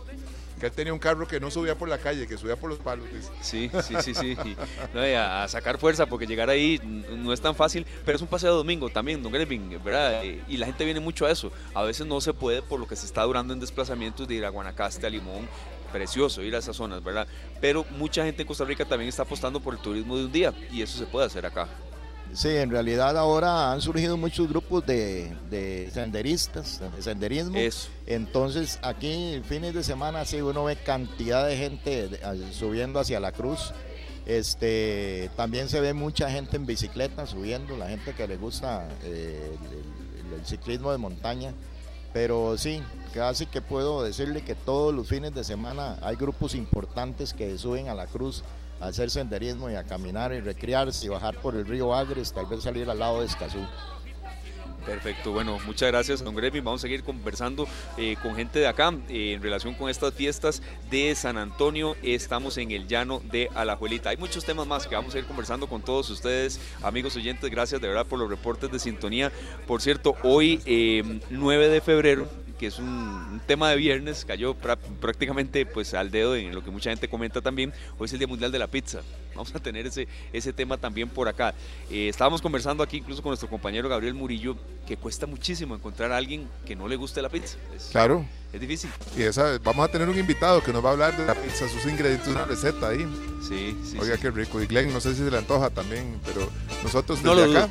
Speaker 2: Que él tenía un carro que no subía por la calle, que subía por los palos.
Speaker 1: Sí, sí, sí, sí. a, sacar fuerza, porque llegar ahí no es tan fácil, pero es un paseo de domingo también, don Grevin, ¿verdad? Y la gente viene mucho a eso. A veces no se puede por lo que se está durando en desplazamientos de ir a Guanacaste, a Limón, precioso ir a esas zonas, ¿verdad? Pero mucha gente en Costa Rica también está apostando por el turismo de un día y eso se puede hacer acá.
Speaker 4: Sí, en realidad ahora han surgido muchos grupos de, senderistas, de senderismo. Entonces aquí fines de semana sí uno ve cantidad de gente subiendo hacia la cruz. Este, también se ve mucha gente en bicicleta subiendo, la gente que le gusta eh, el, ciclismo de montaña. Pero sí, casi que puedo decirle que todos los fines de semana hay grupos importantes que suben a la cruz hacer senderismo y a caminar y recrearse y bajar por el río Agres, tal vez salir al lado de Escazú.
Speaker 1: Perfecto, bueno, muchas gracias, don Gremi. Vamos a seguir conversando eh, con gente de acá eh, en relación con estas fiestas de San Antonio. Estamos en el llano de Alajuelita. Hay muchos temas más que vamos a ir conversando con todos ustedes, amigos oyentes. Gracias de verdad por los reportes de sintonía. Por cierto, hoy, 9 eh, de febrero, que es un, tema de viernes, cayó prácticamente pues al dedo en lo que mucha gente comenta también. Hoy es el Día Mundial de la Pizza. Vamos a tener ese, ese tema también por acá. Eh, estábamos conversando aquí incluso con nuestro compañero Gabriel Murillo, que cuesta muchísimo encontrar a alguien que no le guste la pizza.
Speaker 2: claro.
Speaker 1: Es difícil.
Speaker 2: Y esa, vamos a tener un invitado que nos va a hablar de la pizza, sus ingredientes, una receta ahí.
Speaker 1: Sí, sí.
Speaker 2: Oiga, qué rico. Y Glenn, no sé si se le antoja también, pero nosotros desde acá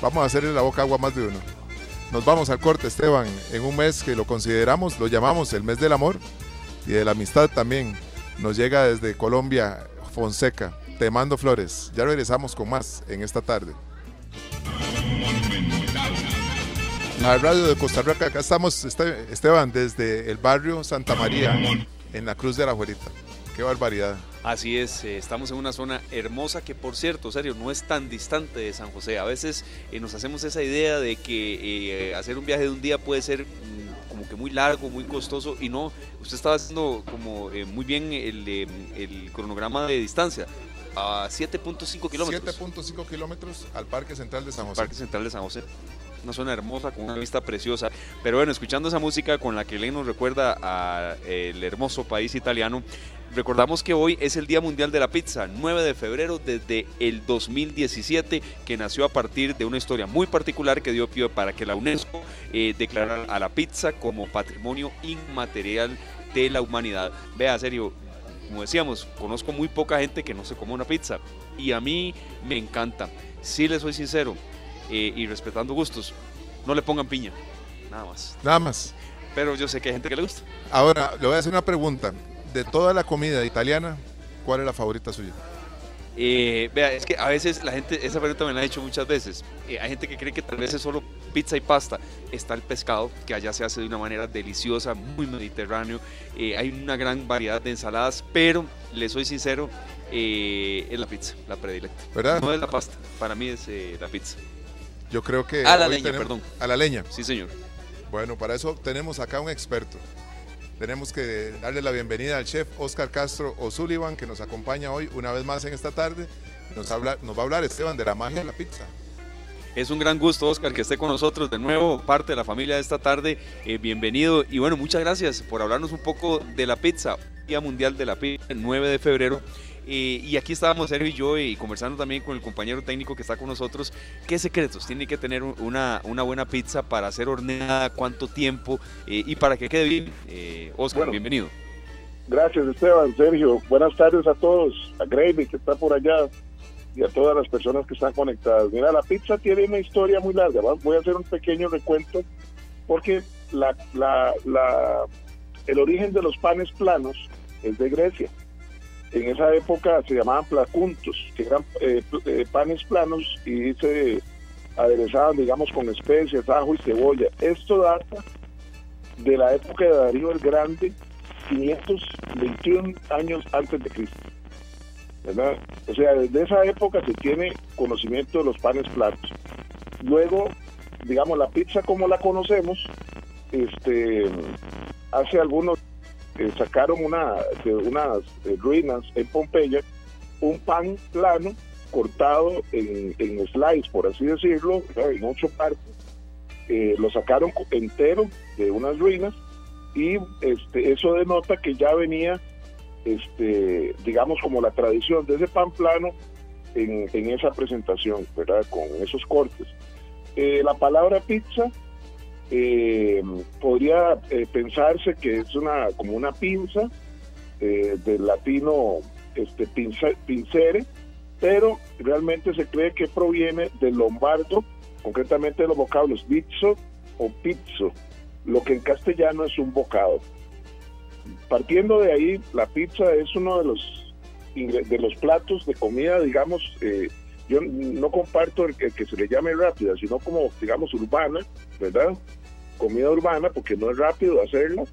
Speaker 2: vamos a hacerle la boca agua más de uno. Nos vamos al corte, Esteban, en un mes que lo consideramos, lo llamamos el mes del amor y de la amistad también. Nos llega desde Colombia, Fonseca. Te mando flores. Ya regresamos con más en esta tarde. La radio de Costa Rica, acá estamos, este, Esteban, desde el barrio Santa María, en la Cruz de la Juelita. Qué barbaridad.
Speaker 1: Así es, eh, estamos en una zona hermosa que por cierto, serio, no es tan distante de San José. A veces eh, nos hacemos esa idea de que eh, hacer un viaje de un día puede ser mm, como que muy largo, muy costoso y no, usted estaba haciendo como muy bien el, el, cronograma de distancia. A 7.5 kilómetros.
Speaker 2: 7.5 kilómetros al Parque Central de San José.
Speaker 1: Parque Central de San José una zona hermosa con una vista preciosa. Pero bueno, escuchando esa música con la que Len nos recuerda al hermoso país italiano, Recordamos que hoy es el Día Mundial de la Pizza, 9 de febrero desde el 2017, que nació a partir de una historia muy particular que dio pie para que la UNESCO eh, declarara a la pizza como patrimonio inmaterial de la humanidad. Vea, serio, como decíamos, conozco muy poca gente que no se come una pizza y a mí me encanta. Si les soy sincero eh, y respetando gustos, no le pongan piña nada más.
Speaker 2: Nada más.
Speaker 1: Pero yo sé que hay gente que le gusta.
Speaker 2: Ahora, le voy a hacer una pregunta. De toda la comida italiana, ¿cuál es la favorita suya?
Speaker 1: Eh, vea, es que a veces la gente, esa pregunta me la ha hecho muchas veces. Eh, hay gente que cree que tal vez es solo pizza y pasta. Está el pescado, que allá se hace de una manera deliciosa, muy mediterráneo. Eh, hay una gran variedad de ensaladas, pero le soy sincero, es la pizza, la predilecta.
Speaker 2: ¿Verdad?
Speaker 1: No es la pasta, para mí es la pizza.
Speaker 2: Yo creo que...
Speaker 1: A la leña, perdón.
Speaker 2: A la leña.
Speaker 1: Sí, señor.
Speaker 2: Bueno, para eso tenemos acá un experto. Tenemos que darle la bienvenida al chef Oscar Castro O'Sullivan, que nos acompaña hoy una vez más en esta tarde. Nos, va a hablar Esteban de la magia de la pizza.
Speaker 1: Es un gran gusto, Oscar, que esté con nosotros de nuevo, parte de la familia de esta tarde. Eh, bienvenido y bueno, muchas gracias por hablarnos un poco de la pizza, Día Mundial de la Pizza, el 9 de febrero. Eh, y aquí estábamos Sergio y yo y conversando también con el compañero técnico que está con nosotros. ¿Qué secretos tiene que tener una, una buena pizza para ser horneada? ¿Cuánto tiempo? Eh, y para que quede bien. Eh, Oscar,
Speaker 5: Bueno.
Speaker 1: bienvenido.
Speaker 5: Gracias Esteban, Sergio. Buenas tardes a todos, a Gravy que está por allá y a todas las personas que están conectadas. Mira, la pizza tiene una historia muy larga. ¿va? Voy a hacer un pequeño recuento porque la, la, la, el origen de los panes planos es de Grecia. En esa época se llamaban placuntos, que eran eh, eh, panes planos y se aderezaban, digamos, con especias, ajo y cebolla. Esto data de la época de Darío el Grande, 521 años antes de Cristo. O sea, desde esa época se tiene conocimiento de los panes planos. Luego, digamos, la pizza como la conocemos, este, hace algunos eh, sacaron una, de unas eh, ruinas en Pompeya, un pan plano cortado en, en slice, por así decirlo, en ocho partes. Eh, lo sacaron entero de unas ruinas y este, eso denota que ya venía, este, digamos, como la tradición de ese pan plano en, en esa presentación, ¿verdad? Con esos cortes. Eh, la palabra pizza eh, podría eh, pensarse que es una como una pinza eh, del latino este pinza- pincere, pero realmente se cree que proviene del lombardo, concretamente de los vocablos pizzo o pizzo, lo que en castellano es un bocado. Partiendo de ahí, la pizza es uno de los de los platos de comida, digamos, eh, yo no comparto el que, se le llame rápida, sino como, digamos, urbana, ¿verdad? Comida urbana, porque no es rápido hacerla,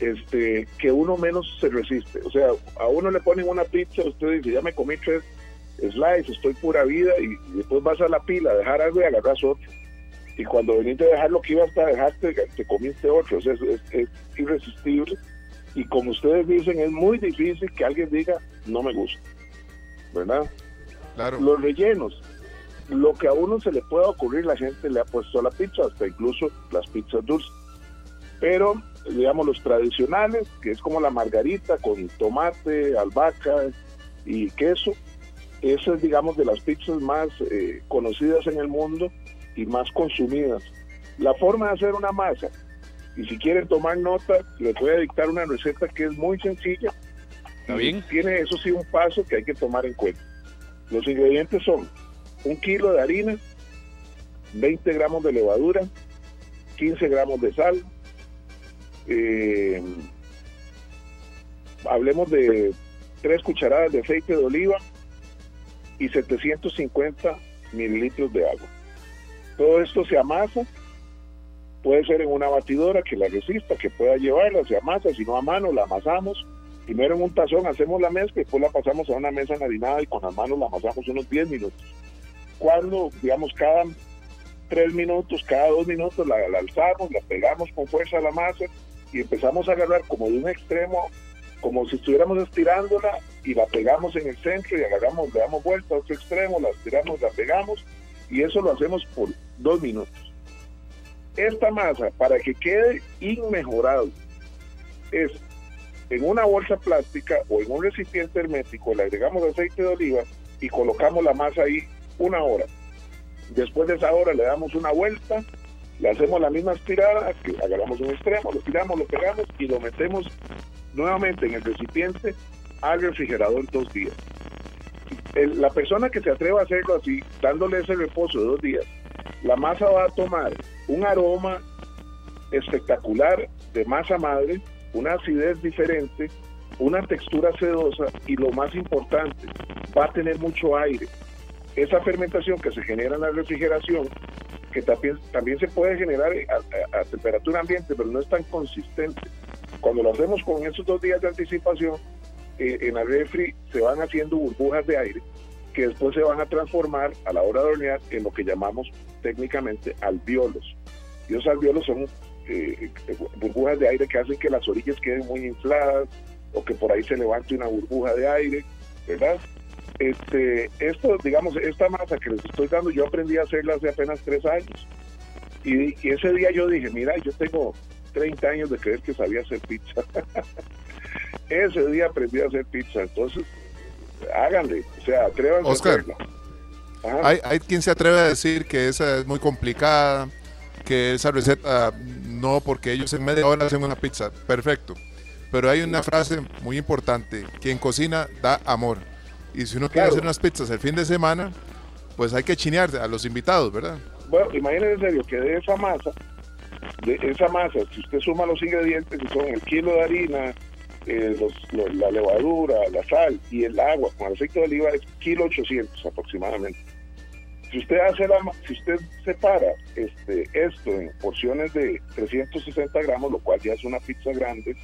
Speaker 5: este, que uno menos se resiste. O sea, a uno le ponen una pizza, usted dice, ya me comí tres slices, estoy pura vida, y, después vas a la pila a dejar algo y agarras otro. Y cuando veniste a dejar lo que ibas a dejaste, te comiste otro. O sea, es, es- es irresistible. Y como ustedes dicen, es muy difícil que alguien diga, no me gusta. ¿Verdad?
Speaker 2: Claro.
Speaker 5: Los rellenos. Lo que a uno se le pueda ocurrir, la gente le ha puesto a la pizza, hasta incluso las pizzas dulces. Pero, digamos, los tradicionales, que es como la margarita con tomate, albahaca y queso, esa es, digamos, de las pizzas más eh, conocidas en el mundo y más consumidas. La forma de hacer una masa, y si quieren tomar nota, les voy a dictar una receta que es muy sencilla.
Speaker 1: ¿Está bien?
Speaker 5: Tiene, eso sí, un paso que hay que tomar en cuenta. Los ingredientes son un kilo de harina, 20 gramos de levadura, 15 gramos de sal, eh, hablemos de 3 cucharadas de aceite de oliva y 750 mililitros de agua. Todo esto se amasa, puede ser en una batidora que la resista, que pueda llevarla, se amasa, si no a mano la amasamos, primero en un tazón hacemos la mezcla después la pasamos a una mesa enharinada y con las manos la amasamos unos 10 minutos. Cuando, digamos, cada 3 minutos, cada 2 minutos la, la alzamos, la pegamos con fuerza a la masa y empezamos a agarrar como de un extremo, como si estuviéramos estirándola y la pegamos en el centro y agarramos, le damos vuelta a otro extremo, la estiramos, la pegamos y eso lo hacemos por dos minutos. Esta masa, para que quede inmejorable, es en una bolsa plástica o en un recipiente hermético, le agregamos aceite de oliva y colocamos la masa ahí una hora. Después de esa hora le damos una vuelta, le hacemos la misma estirada, agarramos un extremo, lo tiramos, lo pegamos y lo metemos nuevamente en el recipiente al refrigerador dos días. El- la persona que se atreva a hacerlo así, dándole ese reposo de dos días, la masa va a tomar un aroma espectacular de masa madre, una acidez diferente, una textura sedosa y lo más importante, va a tener mucho aire. Esa fermentación que se genera en la refrigeración, que también, también se puede generar a, temperatura ambiente, pero no es tan consistente. Cuando lo hacemos con esos dos días de anticipación, eh, en la refri se van haciendo burbujas de aire que después se van a transformar a la hora de hornear en lo que llamamos técnicamente alveolos. Y esos alveolos son eh, burbujas de aire que hacen que las orillas queden muy infladas o que por ahí se levante una burbuja de aire, ¿verdad? Este, esto, digamos, esta masa que les estoy dando, yo aprendí a hacerla hace apenas tres años. Y, ese día yo dije, mira, yo tengo 30 años de creer que sabía hacer pizza. ese día aprendí a hacer pizza. Entonces, háganle, o sea, atrévanse
Speaker 2: Oscar, a hacerlo. Hay, hay quien se atreve a decir que esa es muy complicada, que esa receta no, porque ellos en media hora hacen una pizza. Perfecto. Pero hay una frase muy importante, quien cocina da amor. Y si uno quiere hacer unas pizzas el fin de semana, pues hay que chinear a los invitados, ¿verdad?
Speaker 5: Bueno, imagínense en serio que de esa masa, de esa masa, si usted suma los ingredientes, que son el kilo de harina, eh, la levadura, la sal y el agua con aceite de oliva, es kilo 800 aproximadamente. Si usted hace la, si usted separa este, esto en porciones de 360 gramos, lo cual ya es una pizza grande,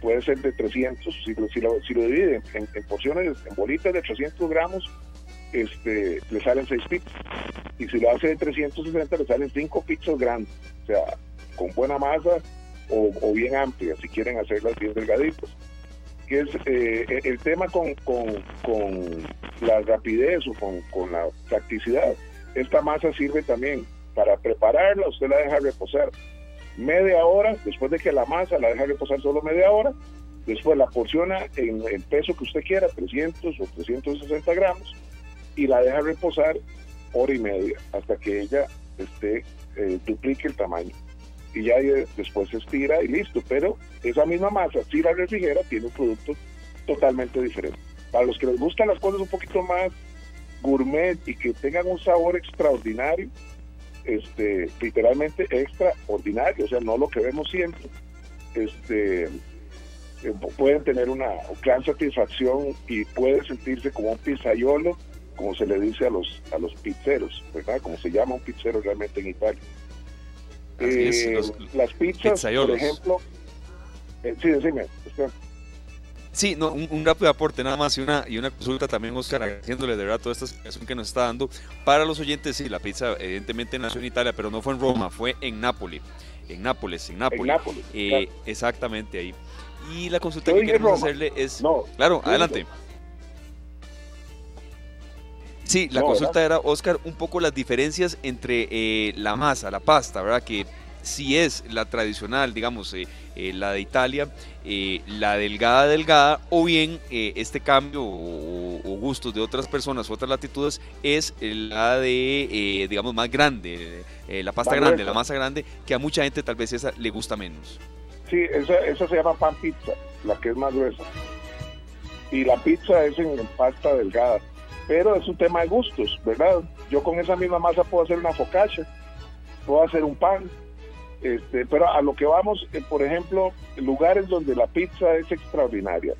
Speaker 5: puede ser de 300, si, si, lo, si lo dividen en, porciones, en bolitas de 300 gramos, este, le salen 6 pizzas. Y si lo hace de 360, le salen 5 pizzas grandes, o sea, con buena masa o, bien amplia, si quieren hacerlas bien delgaditas. Que es eh, el tema con, con, con, la rapidez o con, con la practicidad. Esta masa sirve también para prepararla, usted la deja reposar media hora, después de que la masa la deja reposar solo media hora, después la porciona en el peso que usted quiera, 300 o 360 gramos, y la deja reposar hora y media hasta que ella esté, eh, duplique el tamaño. Y ya después se estira y listo, pero esa misma masa, si la refrigera, tiene un producto totalmente diferente. Para los que les gustan las cosas un poquito más gourmet y que tengan un sabor extraordinario, este, literalmente extraordinario, o sea, no lo que vemos siempre. Este, eh, pueden tener una gran satisfacción y puede sentirse como un pizzaiolo, como se le dice a los a los pizzeros, ¿verdad? Como se llama un pizzero realmente en Italia. Eh, las pizzas, por ejemplo, eh, sí, decime,
Speaker 1: Sí, no, un, rápido aporte nada más y una, y una consulta también, Oscar, agradeciéndole de verdad toda esta explicación que nos está dando. Para los oyentes, sí, la pizza evidentemente nació en Italia, pero no fue en Roma, fue en Nápoles. En Nápoles, en Nápoles. Eh, exactamente ahí. Y la consulta que queremos hacerle es... No, claro, adelante. Sí, la consulta era, Oscar, un poco las diferencias entre eh, la masa, la pasta, ¿verdad? Que si es la tradicional, digamos, eh, eh, la de Italia, eh, la delgada delgada, o bien este cambio o, gustos de otras personas, otras latitudes, es la de, digamos, más grande, la pasta grande, la masa grande, que a mucha gente tal vez esa le gusta menos.
Speaker 5: Sí, esa, esa se llama pan pizza, la que es más gruesa. Y la pizza es en pasta delgada. Pero es un tema de gustos, ¿verdad? Yo con esa misma masa puedo hacer una focaccia, puedo hacer un pan, este, pero a lo que vamos, eh, por ejemplo, lugares donde la pizza es extraordinaria.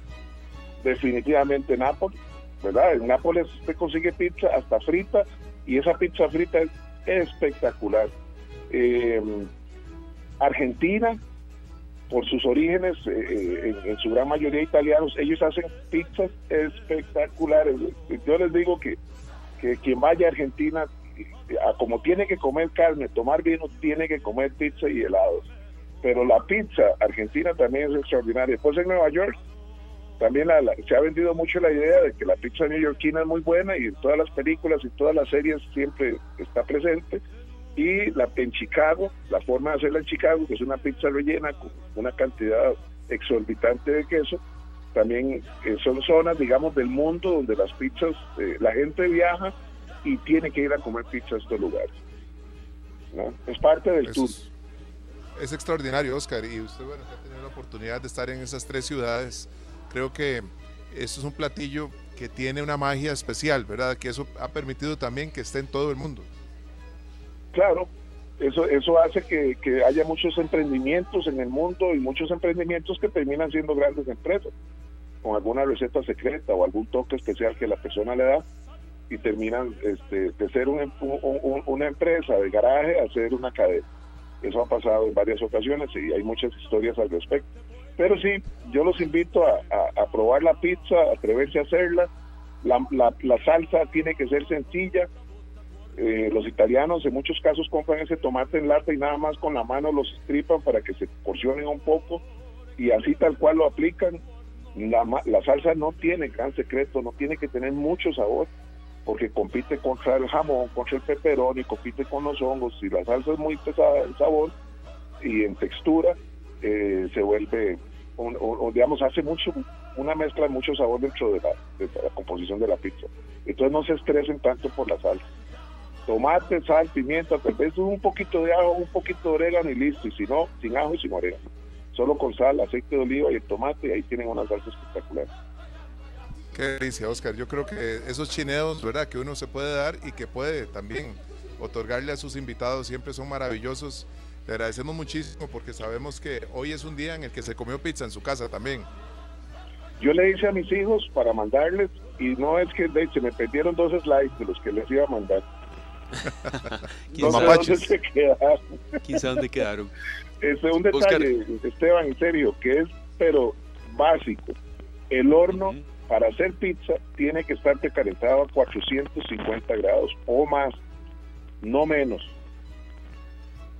Speaker 5: Definitivamente Nápoles, ¿verdad? En Nápoles usted consigue pizza hasta frita y esa pizza frita es espectacular. Em, Argentina, por sus orígenes, eh, eh, en, su gran mayoría italianos, ellos hacen pizzas espectaculares. Yo les digo que, que quien vaya a Argentina como tiene que comer carne, tomar vino, tiene que comer pizza y helados. Pero la pizza argentina también es extraordinaria. Después en Nueva York también se ha vendido mucho la idea de que la pizza neoyorquina es muy buena y en todas las películas y todas las series siempre está presente. Y la, en Chicago, la forma de hacerla en Chicago, que es una pizza rellena con una cantidad exorbitante de queso, también eh, son zonas, digamos, del mundo donde las pizzas, eh, la gente viaja y tiene que ir a comer pizza a estos lugares. Es parte del tour.
Speaker 2: Es, extraordinario, Oscar, y usted, bueno, que ha tenido la oportunidad de estar en esas tres ciudades, creo que esto es un platillo que tiene una magia especial, ¿verdad? Que eso ha permitido también que esté en todo el mundo.
Speaker 5: Claro, eso, eso hace que, que haya muchos emprendimientos en el mundo y muchos emprendimientos que terminan siendo grandes empresas, con alguna receta secreta o algún toque especial que la persona le da y terminan este, de ser un- un- una empresa de garaje a ser una cadena. Eso ha pasado en varias ocasiones y hay muchas historias al respecto. Pero sí, yo los invito a, a- a probar la pizza, a atreverse a hacerla. La, la- la salsa tiene que ser sencilla. Eh, los italianos en muchos casos compran ese tomate en lata y nada más con la mano los estripan para que se porcionen un poco y así tal cual lo aplican. La, la salsa no tiene gran secreto, no tiene que tener mucho sabor porque compite contra el jamón, contra el pepperoni, compite con los hongos. Si la salsa es muy pesada en sabor y en textura, eh, se vuelve, un- un- digamos, hace mucho una mezcla de mucho sabor dentro de la, de la composición de la pizza. Entonces no se estresen tanto por la salsa. Tomate, sal, pimienta, tal vez un poquito de ajo, un poquito de orégano y listo. Y si no, sin ajo y sin orégano. Solo con sal, aceite de oliva y el tomate, y ahí tienen una salsa espectacular.
Speaker 2: Qué delicia, Oscar. Yo creo que esos chineos, ¿verdad? Que uno se puede dar y que puede también otorgarle a sus invitados siempre son maravillosos. Le agradecemos muchísimo porque sabemos que hoy es un día en el que se comió pizza en su casa también.
Speaker 5: Yo le hice a mis hijos para mandarles y no es que de hecho me perdieron dos slides de los que les iba a mandar.
Speaker 1: ¿Quién
Speaker 5: No sé
Speaker 1: sabe,
Speaker 5: dónde
Speaker 2: mapaches.
Speaker 5: se quedaron.
Speaker 1: quién sabe dónde quedaron?
Speaker 5: Este, un
Speaker 1: Oscar.
Speaker 5: detalle, Esteban, en serio, que es pero básico. El horno para hacer pizza tiene que estar precalentado a 450 grados o más, no menos.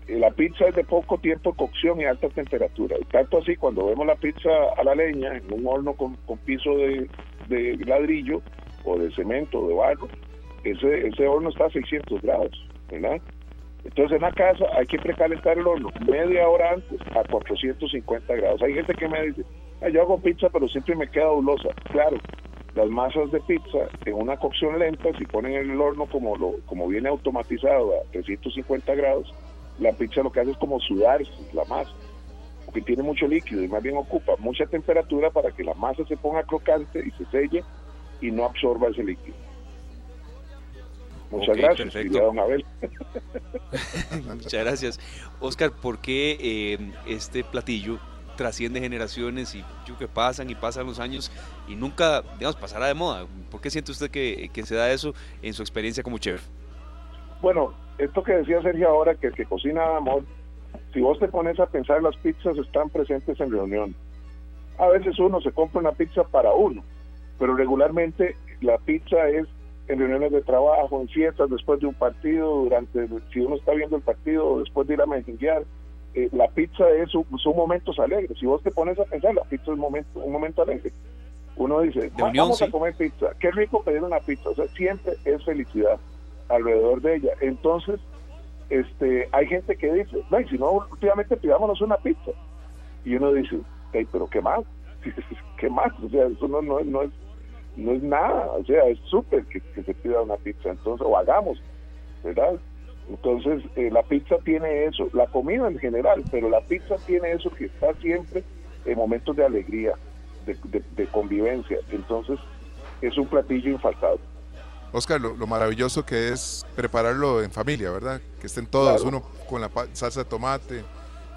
Speaker 5: La pizza es de poco tiempo de cocción y alta temperatura. Y tanto así, cuando vemos la pizza a la leña, en un horno con, con piso de, de ladrillo o de cemento o de barro, ese, ese horno está a 600 grados, ¿verdad? Entonces en la casa hay que precalentar el horno media hora antes a 450 grados. Hay gente que me dice, "Ah, yo hago pizza pero siempre me queda dulosa. Claro, las masas de pizza en una cocción lenta, si ponen en el horno como, lo, como viene automatizado a 350 grados, la pizza lo que hace es como sudarse la masa, porque tiene mucho líquido y más bien ocupa mucha temperatura para que la masa se ponga crocante y se selle y no absorba ese líquido. Muchas
Speaker 1: Ok,
Speaker 5: gracias,
Speaker 1: perfecto.
Speaker 5: don Abel.
Speaker 1: Muchas gracias. Oscar, ¿por qué eh, este platillo trasciende generaciones y yo que pasan y pasan los años y nunca, digamos, pasará de moda? ¿Por qué siente usted que, que se da eso en su experiencia como chef?
Speaker 5: Bueno, esto que decía Sergio ahora, que el que cocina amor, si vos te pones a pensar, las pizzas están presentes en reunión. A veces uno se compra una pizza para uno, pero regularmente la pizza es en reuniones de trabajo, en fiestas, después de un partido, durante, si uno está viendo el partido, después de ir a mejenguear. Eh, la pizza es un- son momentos alegres. Si vos te pones a pensar, la pizza es un momento, un momento alegre. Uno dice, "Va-
Speaker 1: unión,
Speaker 5: vamos
Speaker 1: sí.
Speaker 5: a comer pizza. Qué rico pedir una pizza. O sea, siempre es felicidad alrededor de ella. Entonces, este, hay gente que dice, no, y si no, últimamente pidámonos una pizza. Y uno dice, "Ey, pero ¿qué más? ¿Qué más? O sea, eso no, no, no es, no es nada. O sea, es súper que, que se pida una pizza. Entonces, o hagamos, ¿verdad? Entonces, eh, la pizza tiene eso, la comida en general, pero la pizza tiene eso que está siempre en momentos de alegría, de, de- de convivencia. Entonces, es un platillo infaltable.
Speaker 2: Oscar, lo, lo maravilloso que es prepararlo en familia, ¿verdad? Que estén todos,
Speaker 5: Claro.
Speaker 2: uno con la pa- salsa de tomate,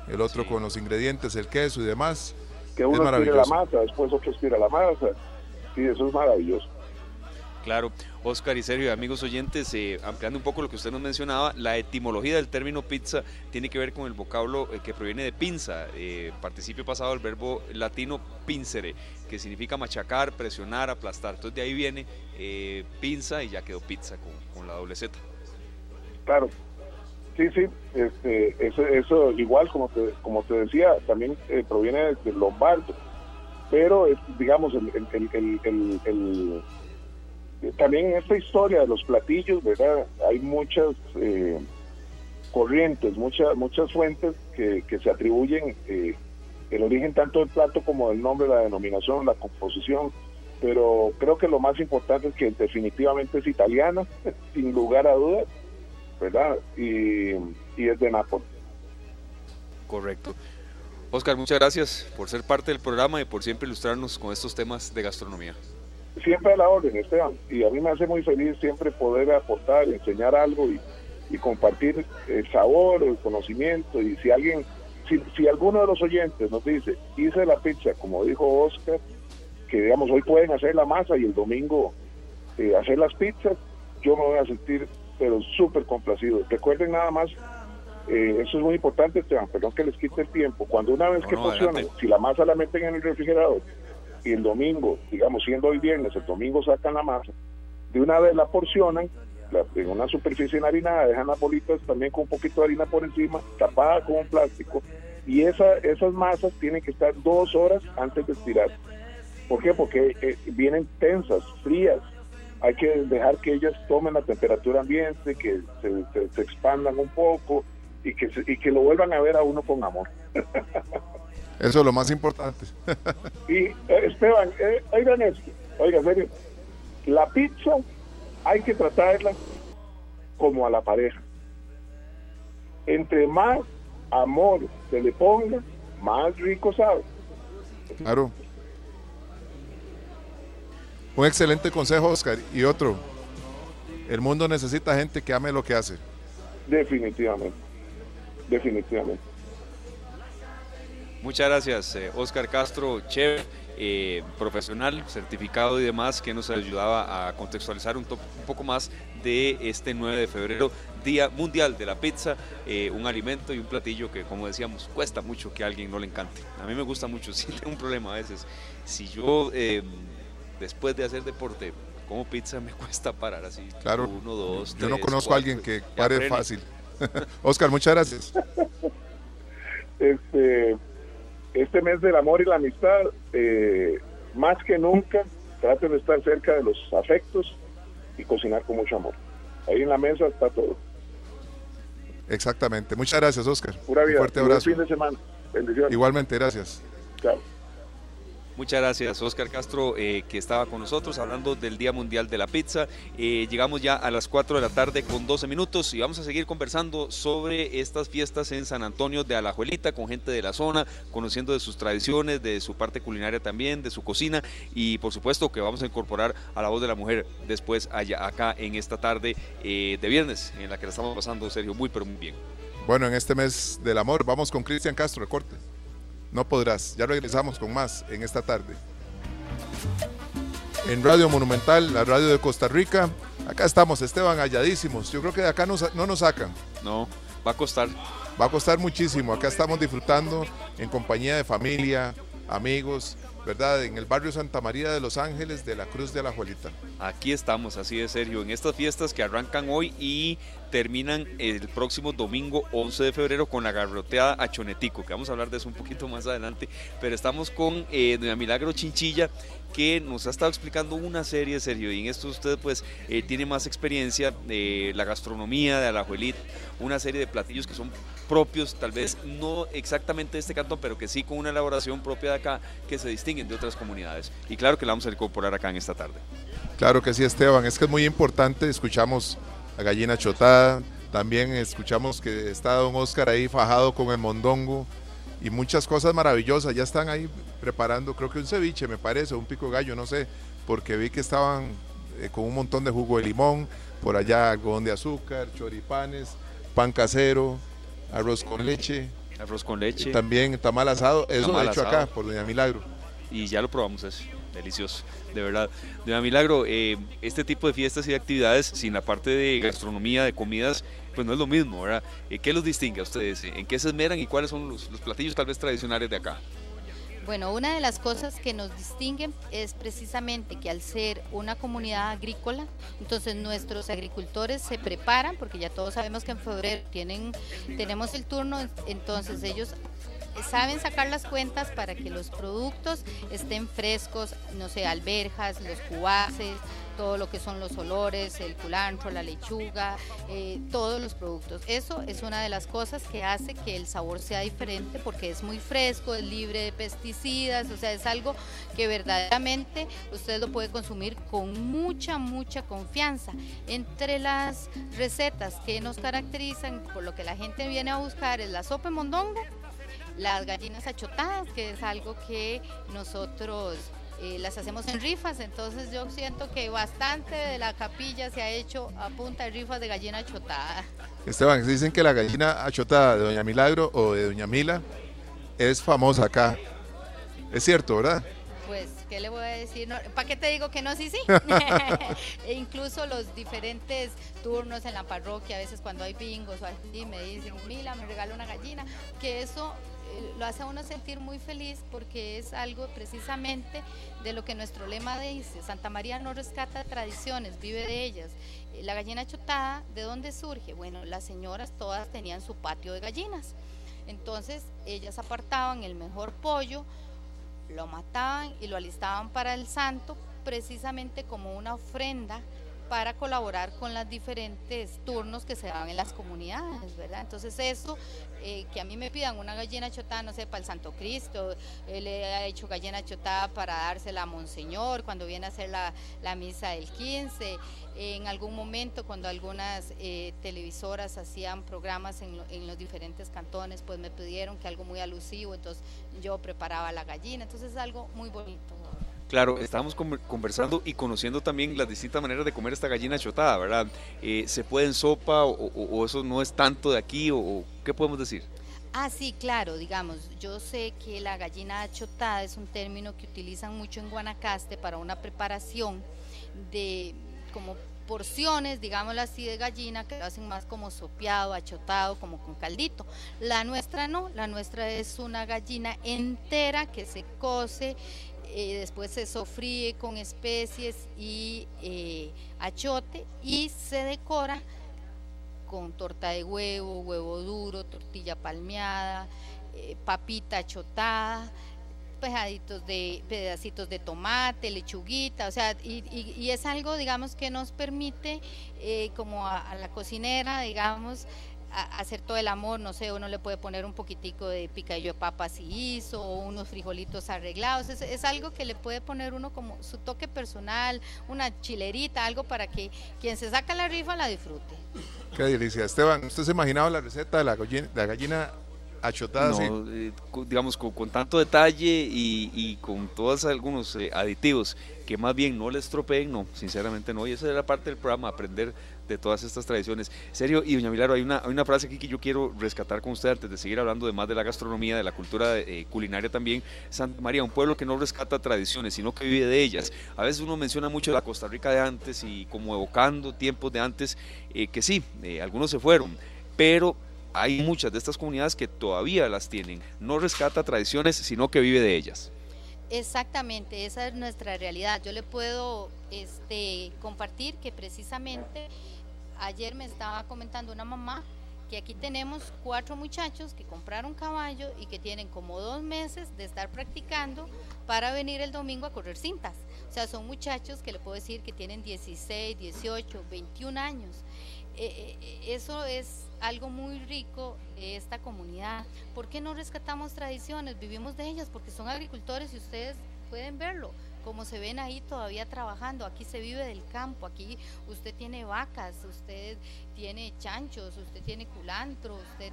Speaker 2: el otro
Speaker 1: Sí.
Speaker 2: con los ingredientes, el queso y demás.
Speaker 5: Que
Speaker 2: Es
Speaker 5: uno la
Speaker 2: maravilloso.
Speaker 5: masa, después otro estira la masa. Sí, eso es maravilloso.
Speaker 1: Claro, Oscar y Sergio, amigos oyentes, eh, ampliando un poco lo que usted nos mencionaba, la etimología del término pizza tiene que ver con el vocablo eh, que proviene de pinza, eh, participio pasado del verbo latino pincere, que significa machacar, presionar, aplastar. Entonces de ahí viene eh, pinza y ya quedó pizza con, con la doble Z.
Speaker 5: Claro. Sí, sí, este, eso, eso igual como te, como te decía, también proviene del lombardo, pero es, digamos, el, eh, también en esta historia de los platillos, ¿verdad? Hay muchas eh, corrientes, muchas muchas fuentes que, que se atribuyen eh, el origen tanto del plato como del nombre, la denominación, la composición, pero creo que lo más importante es que definitivamente es italiana, sin lugar a dudas, ¿verdad? Y, y es de Nápoles.
Speaker 1: Correcto. Oscar, muchas gracias por ser parte del programa y por siempre ilustrarnos con estos temas de gastronomía.
Speaker 5: Siempre a la orden, Esteban. Y a mí me hace muy feliz siempre poder aportar, enseñar algo y, compartir el sabor, el conocimiento. Y si alguien, si, si alguno de los oyentes nos dice, hice la pizza, como dijo Oscar, que digamos hoy pueden hacer la masa y el domingo eh, hacer las pizzas, yo me voy a sentir pero súper complacido. Recuerden nada más, eh, eso es muy importante, Esteban, perdón que les quite el tiempo. Cuando una vez
Speaker 1: No,
Speaker 5: que
Speaker 1: no,
Speaker 5: funciona, si la masa la meten en el refrigerador y el domingo, digamos, siendo hoy viernes, el domingo sacan la masa, de una vez la porcionan la- en una superficie enharinada, dejan las bolitas también con un poquito de harina por encima, tapada con un plástico, y esa, esas masas tienen que estar dos horas antes de estirar. ¿Por qué? Porque eh, vienen tensas, frías. Hay que dejar que ellas tomen la temperatura ambiente, que se, se- se expandan un poco y que, y que lo vuelvan a ver a uno con amor.
Speaker 2: Eso es lo más importante.
Speaker 5: Y eh, Esteban, eh, oigan esto, oiga, en serio, la pizza hay que tratarla como a la pareja. Entre más amor se le ponga, más rico sabe.
Speaker 2: Claro. Un excelente consejo, Oscar. Y otro, el mundo necesita gente que ame lo que hace.
Speaker 5: Definitivamente, definitivamente.
Speaker 1: Muchas gracias, eh, Oscar Castro, chef, eh, profesional, certificado y demás, que nos ayudaba a contextualizar un, un poco más de este 9 de febrero, Día Mundial de la Pizza, eh, un alimento y un platillo que, como decíamos, cuesta mucho que a alguien no le encante. A mí me gusta mucho, sí tengo un problema a veces. Si yo, eh, después de hacer deporte, como pizza, me cuesta parar así.
Speaker 2: Claro.
Speaker 1: Uno, dos,
Speaker 2: Yo no
Speaker 1: tres,
Speaker 2: conozco a alguien que pare
Speaker 1: frene.
Speaker 2: fácil. Oscar, muchas gracias.
Speaker 5: Este, este mes del amor y la amistad, eh, más que nunca, traten de estar cerca de los afectos y cocinar con mucho amor. Ahí en la mesa está todo.
Speaker 2: Exactamente. Muchas gracias, Oscar.
Speaker 5: Pura
Speaker 2: Un
Speaker 5: vida.
Speaker 2: fuerte
Speaker 5: Buen
Speaker 2: abrazo.
Speaker 5: fin de semana. Bendiciones.
Speaker 2: Igualmente, gracias.
Speaker 5: Chao.
Speaker 1: Muchas gracias, Oscar Castro, eh, que estaba con nosotros hablando del Día Mundial de la Pizza. Eh, llegamos ya a las 4 de la tarde con 12 minutos y vamos a seguir conversando sobre estas fiestas en San Antonio de Alajuelita con gente de la zona, conociendo de sus tradiciones, de su parte culinaria también, de su cocina y por supuesto que vamos a incorporar a la voz de la mujer después allá acá en esta tarde eh, de viernes en la que la estamos pasando, Sergio, muy pero muy bien.
Speaker 2: Bueno, en este mes del amor vamos con Cristian Castro, el corte. No podrás. Ya regresamos con más en esta tarde. En Radio Monumental, la radio de Costa Rica. Acá estamos, Esteban, halladísimos. Yo creo que de acá no, no nos sacan.
Speaker 1: No, va a costar.
Speaker 2: Va a costar muchísimo. Acá estamos disfrutando en compañía de familia, amigos, ¿verdad? En el barrio Santa María de Los Ángeles de la Cruz de Alajuelita.
Speaker 1: Aquí estamos, así de Sergio, en estas fiestas que arrancan hoy y terminan el próximo domingo 11 de febrero con la garroteada a Chonetico, que vamos a hablar de eso un poquito más adelante, pero estamos con eh, doña Milagro Chinchilla que nos ha estado explicando una serie, Sergio, y en esto usted pues eh, tiene más experiencia de la gastronomía de Alajuelita, una serie de platillos que son propios, tal vez no exactamente de este cantón, pero que sí con una elaboración propia de acá que se distinguen de otras comunidades. Y claro que la vamos a incorporar acá en esta tarde.
Speaker 2: Claro que sí, Esteban. Es que es muy importante. Escuchamos la gallina chotada. También escuchamos que está don Oscar ahí fajado con el mondongo. Y muchas cosas maravillosas. Ya están ahí preparando, creo que un ceviche, me parece, un pico gallo, no sé. Porque vi que estaban eh, con un montón de jugo de limón. Por allá algodón de azúcar, choripanes, pan casero, arroz con leche.
Speaker 1: Arroz con leche.
Speaker 2: También tamal asado. Eso
Speaker 1: Tamal
Speaker 2: hecho
Speaker 1: asado.
Speaker 2: acá por Doña Milagro.
Speaker 1: y ya lo probamos, es delicioso, de verdad. Doña Milagro, eh, este tipo de fiestas y de actividades sin la parte de gastronomía, de comidas, pues no es lo mismo, ¿verdad? Eh, ¿Qué los distingue a ustedes? ¿En qué se esmeran y cuáles son los, los platillos tal vez tradicionales de acá?
Speaker 6: Bueno, una de las cosas que nos distinguen es precisamente que al ser una comunidad agrícola, entonces nuestros agricultores se preparan, porque ya todos sabemos que en febrero tienen, tenemos el turno, entonces ellos saben sacar las cuentas para que los productos estén frescos, no sé, alberjas, los cubaces, todo lo que son los olores, el culantro, la lechuga, eh, todos los productos. Eso es una de las cosas que hace que el sabor sea diferente porque es muy fresco, es libre de pesticidas, o sea, es algo que verdaderamente usted lo puede consumir con mucha, mucha confianza. Entre las recetas que nos caracterizan, por lo que la gente viene a buscar, es la sopa mondongo, las gallinas achotadas, que es algo que nosotros eh, las hacemos en rifas, entonces yo siento que bastante de la capilla se ha hecho a punta de rifas de gallina achotada.
Speaker 2: Esteban, dicen que la gallina achotada de Doña Milagro o de Doña Mila es famosa acá. Es cierto, ¿verdad?
Speaker 6: Pues, ¿qué le voy a decir? ¿Para qué te digo que no? Sí, sí. e incluso los diferentes turnos en la parroquia, a veces cuando hay bingos o así, me dicen, Mila, me regala una gallina, que eso lo hace a uno sentir muy feliz porque es algo precisamente de lo que nuestro lema dice, Santa María no rescata tradiciones, vive de ellas. Eh, la gallina chotada, ¿de dónde surge? Bueno, las señoras todas tenían su patio de gallinas. Entonces ellas apartaban el mejor pollo, lo mataban y lo alistaban para el santo precisamente como una ofrenda para colaborar con los diferentes turnos que se daban en las comunidades, ¿verdad? Entonces eso, eh, que a mí me pidan una gallina chotada, no sé, para el Santo Cristo, él le ha hecho gallina chotada para dársela a Monseñor cuando viene a hacer la, la misa del 15, en algún momento cuando algunas eh, televisoras hacían programas en, en, los diferentes cantones, pues me pidieron que algo muy alusivo, entonces yo preparaba la gallina, entonces es algo muy bonito.
Speaker 1: Claro, estábamos conversando y conociendo también las distintas maneras de comer esta gallina chotada, ¿verdad? Eh, ¿Se puede en sopa o, eso no es tanto de aquí o, qué podemos decir?
Speaker 6: Ah, sí, claro, digamos, yo sé que la gallina achotada es un término que utilizan mucho en Guanacaste para una preparación de como porciones, digámoslo así, de gallina que lo hacen más como sopeado, achotado, como con caldito. La nuestra no, la nuestra es una gallina entera que se cose eh, después se sofríe con especies y eh, achote y se decora con torta de huevo, huevo duro, tortilla palmeada, eh, papita achotada, pedacitos de, pedacitos de tomate, lechuguita, o sea, y, y, es algo, digamos, que nos permite, como a la cocinera, digamos, hacer todo el amor, no sé, uno le puede poner un poquitico de picadillo de papa si hizo, o unos frijolitos arreglados, es, es, algo que le puede poner uno como su toque personal, una chilerita, algo para que quien se saca la rifa la disfrute.
Speaker 2: Qué delicia. Esteban, ¿usted se imaginaba la receta de la gallina, la gallina achotada
Speaker 1: no,
Speaker 2: así?
Speaker 1: Eh, digamos, con, con, tanto detalle y, y con todos algunos eh, aditivos que más bien no le estropeen, no, sinceramente no, y esa era parte del programa, aprender de todas estas tradiciones. Serio, y doña Milagro, hay una, hay una frase aquí que yo quiero rescatar con usted antes de seguir hablando de más de la gastronomía, de la cultura eh, culinaria también. Santa María, un pueblo que no rescata tradiciones, sino que vive de ellas. A veces uno menciona mucho la Costa Rica de antes y como evocando tiempos de antes, eh, que sí, eh, algunos se fueron, pero hay muchas de estas comunidades que todavía las tienen. No rescata tradiciones, sino que vive de ellas.
Speaker 6: Exactamente, esa es nuestra realidad. Yo le puedo este, compartir que precisamente ayer me estaba comentando una mamá que aquí tenemos cuatro muchachos que compraron caballo y que tienen como dos meses de estar practicando para venir el domingo a correr cintas. O sea, son muchachos que le puedo decir que tienen 16, 18, 21 años. Eh, eh, eso es algo muy rico de esta comunidad. ¿Por qué no rescatamos tradiciones? Vivimos de ellas porque son agricultores y ustedes pueden verlo como se ven ahí todavía trabajando. Aquí se vive del campo, aquí usted tiene vacas, usted tiene chanchos, usted tiene culantro, usted,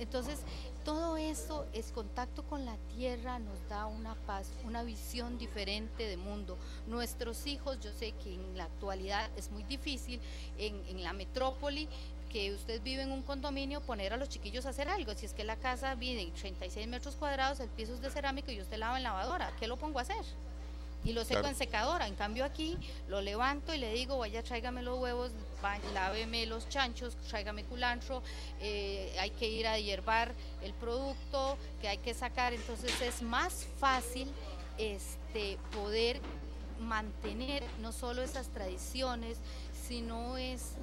Speaker 6: entonces todo eso es contacto con la tierra, nos da una paz, una visión diferente de mundo. Nuestros hijos, yo sé que en la actualidad es muy difícil en, en la metrópoli que usted vive en un condominio, poner a los chiquillos a hacer algo. Si es que la casa vive 36 metros cuadrados, el piso es de cerámica y usted lava en lavadora, ¿qué lo pongo a hacer? Y lo seco claro. en secadora. En cambio aquí lo levanto y le digo, vaya, tráigame los huevos, láveme los chanchos, tráigame culantro, eh, hay que ir a hierbar el producto que hay que sacar. Entonces es más fácil este, poder mantener no solo esas tradiciones, sino ese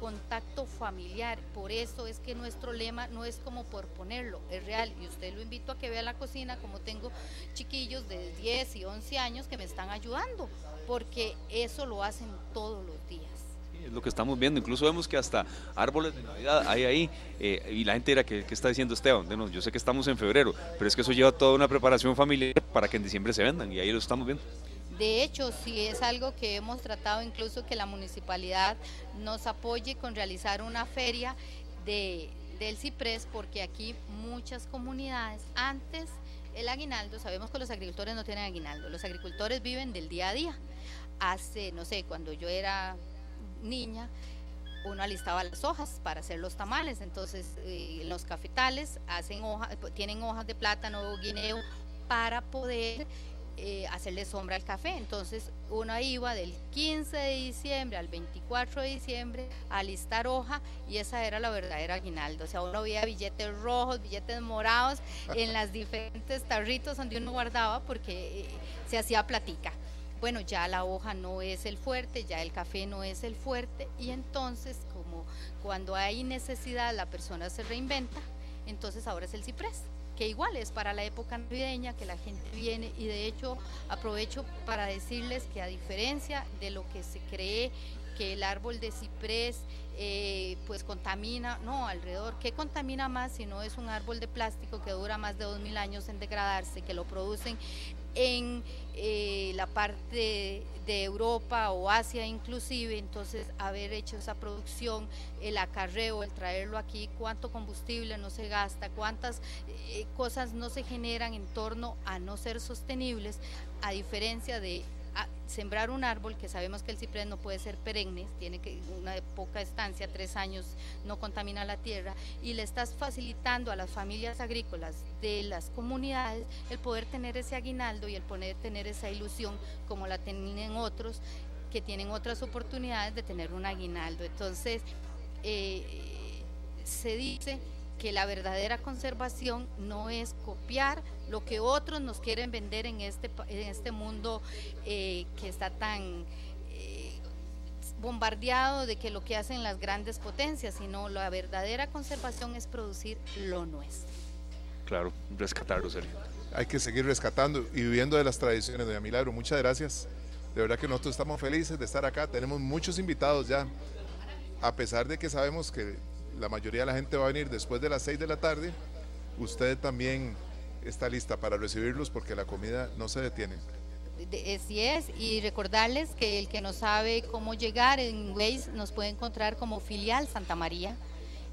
Speaker 6: contacto familiar. Por eso es que nuestro lema no es como por ponerlo, es real. Y usted lo invito a que vea la cocina, como tengo chiquillos de 10 y 11 años que me están ayudando, porque eso lo hacen todos los días
Speaker 1: es lo que estamos viendo. Incluso vemos que hasta árboles de Navidad hay ahí. Eh, y la gente que, que está diciendo Esteban, bueno, yo sé que estamos en febrero, pero es que eso lleva toda una preparación familiar para que en diciembre se vendan. Y ahí lo estamos viendo.
Speaker 6: De hecho, sí es algo que hemos tratado incluso que la municipalidad nos apoye con realizar una feria de del ciprés porque aquí muchas comunidades antes el aguinaldo, sabemos que los agricultores no tienen aguinaldo, los agricultores viven del día a día. Hace, no sé, cuando yo era niña, uno alistaba las hojas para hacer los tamales, entonces eh, los cafetales hacen hojas, tienen hojas de plátano guineo para poder eh, hacerle sombra al café. Entonces uno iba del 15 de diciembre al 24 de diciembre a listar hoja y esa era la verdadera aguinaldo. O sea, uno veía billetes rojos, billetes morados en las diferentes tarritos donde uno guardaba porque eh, se hacía platica. Bueno, ya la hoja no es el fuerte, ya el café no es el fuerte y entonces como cuando hay necesidad la persona se reinventa, entonces ahora es el ciprés que igual es para la época navideña, que la gente viene y de hecho aprovecho para decirles que a diferencia de lo que se cree que el árbol de ciprés eh, pues contamina, no, alrededor, ¿qué contamina más si no es un árbol de plástico que dura más de 2.000 años en degradarse, que lo producen en eh, la parte de Europa o Asia inclusive, entonces haber hecho esa producción, el acarreo, el traerlo aquí, cuánto combustible no se gasta, cuántas eh, cosas no se generan en torno a no ser sostenibles, a diferencia de sembrar un árbol, que sabemos que el ciprés no puede ser perenne, tiene que una poca estancia, tres años, no contamina la tierra, y le estás facilitando a las familias agrícolas de las comunidades el poder tener ese aguinaldo y el poder tener esa ilusión como la tienen otros que tienen otras oportunidades de tener un aguinaldo. Entonces, eh, se dice que la verdadera conservación no es copiar lo que otros nos quieren vender en este, en este mundo eh, que está tan eh, bombardeado de que lo que hacen las grandes potencias, sino la verdadera conservación es producir lo nuestro.
Speaker 1: Claro, rescatarlo, Sergio.
Speaker 2: Hay que seguir rescatando y viviendo de las tradiciones, de Milagro. Muchas gracias. De verdad que nosotros estamos felices de estar acá. Tenemos muchos invitados ya, a pesar de que sabemos que la mayoría de la gente va a venir después de las 6 de la tarde, usted también está lista para recibirlos porque la comida no se detiene.
Speaker 6: Así es, y recordarles que el que no sabe cómo llegar en Waze nos puede encontrar como filial Santa María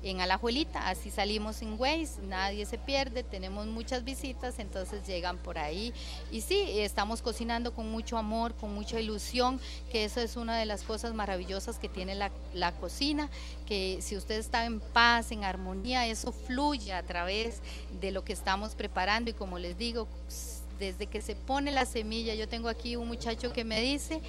Speaker 6: en Alajuelita, así salimos en Waze, nadie se pierde, tenemos muchas visitas, entonces llegan por ahí. Y sí, estamos cocinando con mucho amor, con mucha ilusión, que eso es una de las cosas maravillosas que tiene la, la cocina, que si usted está en paz, en armonía, eso fluye a través de lo que estamos preparando y como les digo, desde que se pone la semilla, yo tengo aquí un muchacho que me dice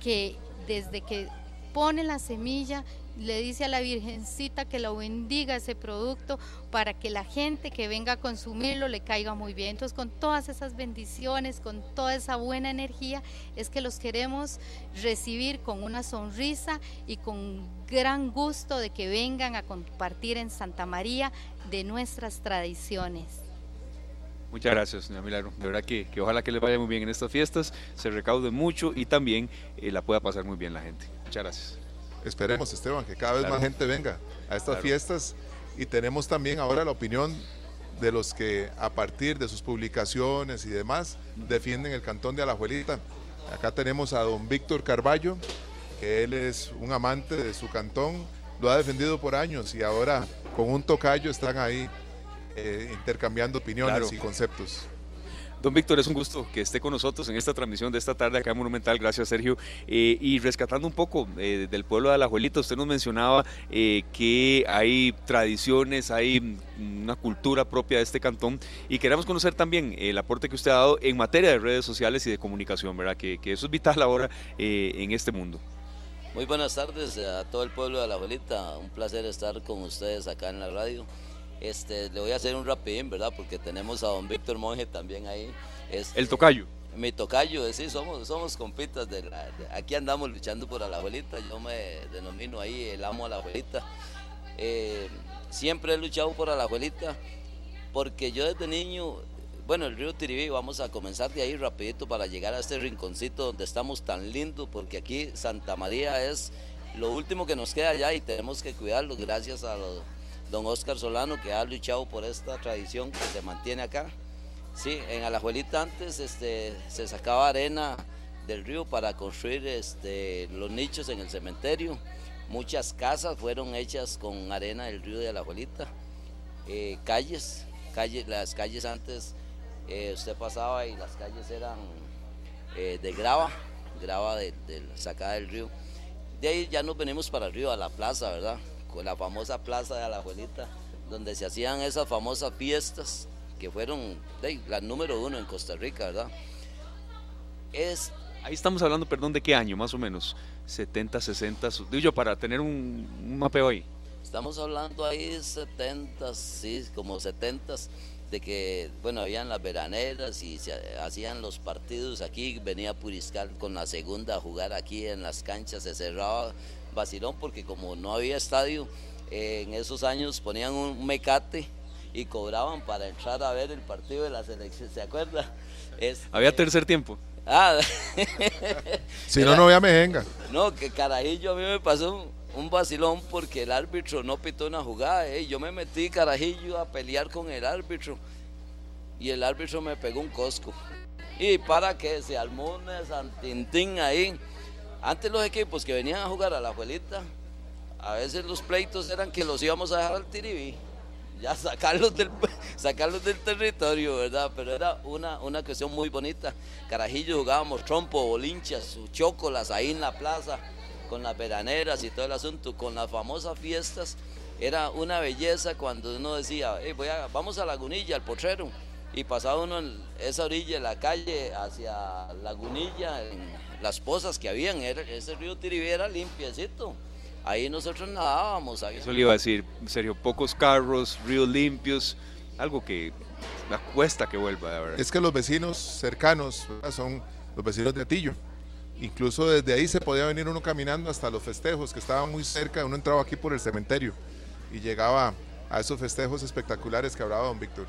Speaker 6: que desde que pone la semilla, le dice a la Virgencita que lo bendiga ese producto para que la gente que venga a consumirlo le caiga muy bien. Entonces, con todas esas bendiciones, con toda esa buena energía, es que los queremos recibir con una sonrisa y con gran gusto de que vengan a compartir en Santa María de nuestras tradiciones.
Speaker 1: Muchas gracias, señora Milagro. De verdad que, ojalá que les vaya muy bien en estas fiestas, se recaude mucho y también eh, la pueda pasar muy bien la gente. Muchas gracias.
Speaker 2: Esperemos, Esteban, que cada vez más gente venga a estas fiestas. Y tenemos también ahora la opinión de los que a partir de sus publicaciones y demás defienden el cantón de Alajuelita. Acá tenemos a don Víctor Carballo, que él es un amante de su cantón, lo ha defendido por años y ahora con un tocayo están ahí eh, intercambiando opiniones y conceptos.
Speaker 1: Don Víctor, es un gusto que esté con nosotros en esta transmisión de esta tarde acá en Monumental. Gracias, Sergio. Eh, y rescatando un poco eh, del pueblo de Alajuelita, usted nos mencionaba eh, que hay tradiciones, hay una cultura propia de este cantón y queremos conocer también el aporte que usted ha dado en materia de redes sociales y de comunicación, ¿verdad? Que, que eso es vital ahora en este mundo.
Speaker 7: Muy buenas tardes a todo el pueblo de Alajuelita. Un placer estar con ustedes acá en la radio. Este, le voy a hacer un rapidín, ¿verdad? Porque tenemos a don Víctor Monge también ahí.
Speaker 1: Este, el tocayo.
Speaker 7: Mi tocayo, sí, somos, somos compitas. De, aquí andamos luchando por la abuelita. Yo me denomino ahí el amo a la abuelita. Eh, siempre he luchado por la abuelita porque yo desde niño, bueno, el río Tiribí, vamos a comenzar de ahí rapidito para llegar a este rinconcito donde estamos tan lindo, porque aquí Santa María es lo último que nos queda allá y tenemos que cuidarlo gracias a los don Oscar Solano, que ha luchado por esta tradición que se mantiene acá. Sí, en Alajuelita antes este, se sacaba arena del río para construir este, los nichos en el cementerio. Muchas casas fueron hechas con arena del río de Alajuelita. eh, calles, calles, las calles antes eh, usted pasaba y las calles eran eh, de grava, grava de, sacada del río. De ahí ya nos venimos para arriba, a la plaza, ¿verdad? Con la famosa plaza de la abuelita, donde se hacían esas famosas fiestas que fueron de, la número uno en Costa Rica, ¿verdad? Es
Speaker 1: Ahí estamos hablando, perdón, de qué año, más o menos. 70, 60, su- digo yo, para tener un, un mapeo ahí.
Speaker 7: Estamos hablando ahí 70, sí, como 70 de que, bueno, habían las veraneras y se hacían los partidos aquí, venía Puriscal con la segunda a jugar aquí en las canchas, se cerraba vacilón porque como no había estadio, eh, en esos años ponían un mecate y cobraban para entrar a ver el partido de la selección, ¿se acuerda? Es,
Speaker 1: Había tercer tiempo.
Speaker 7: ah,
Speaker 2: Si no, no vea mejenga.
Speaker 7: no, que carajillo a mí me pasó un, un vacilón porque el árbitro no pitó una jugada. eh, Yo me metí carajillo a pelear con el árbitro y el árbitro me pegó un cosco. Y para que se armó una santintín ahí. Antes los equipos que venían a jugar a la abuelita, a veces los pleitos eran que los íbamos a dejar al tiribí. Ya sacarlos del, sacarlos del territorio, ¿verdad? Pero era una, una cuestión muy bonita. Carajillo jugábamos trompo, bolinchas, chócolas ahí en la plaza, con las veraneras y todo el asunto, con las famosas fiestas. Era una belleza cuando uno decía, "Ey, voy a, vamos a Lagunilla, al potrero. Y pasaba uno en esa orilla de la calle hacia Lagunilla, en las pozas que habían, era- ese río Tiribí era limpiecito. Ahí nosotros nadábamos. había-
Speaker 1: Eso le iba a decir, en serio, pocos carros, ríos limpios, algo que me cuesta que vuelva, la verdad.
Speaker 2: Es que los vecinos cercanos ¿verdad? son los vecinos de Atillo. Incluso desde ahí se podía venir uno caminando hasta los festejos que estaban muy cerca. Uno entraba aquí por el cementerio y llegaba a esos festejos espectaculares que hablaba don Víctor.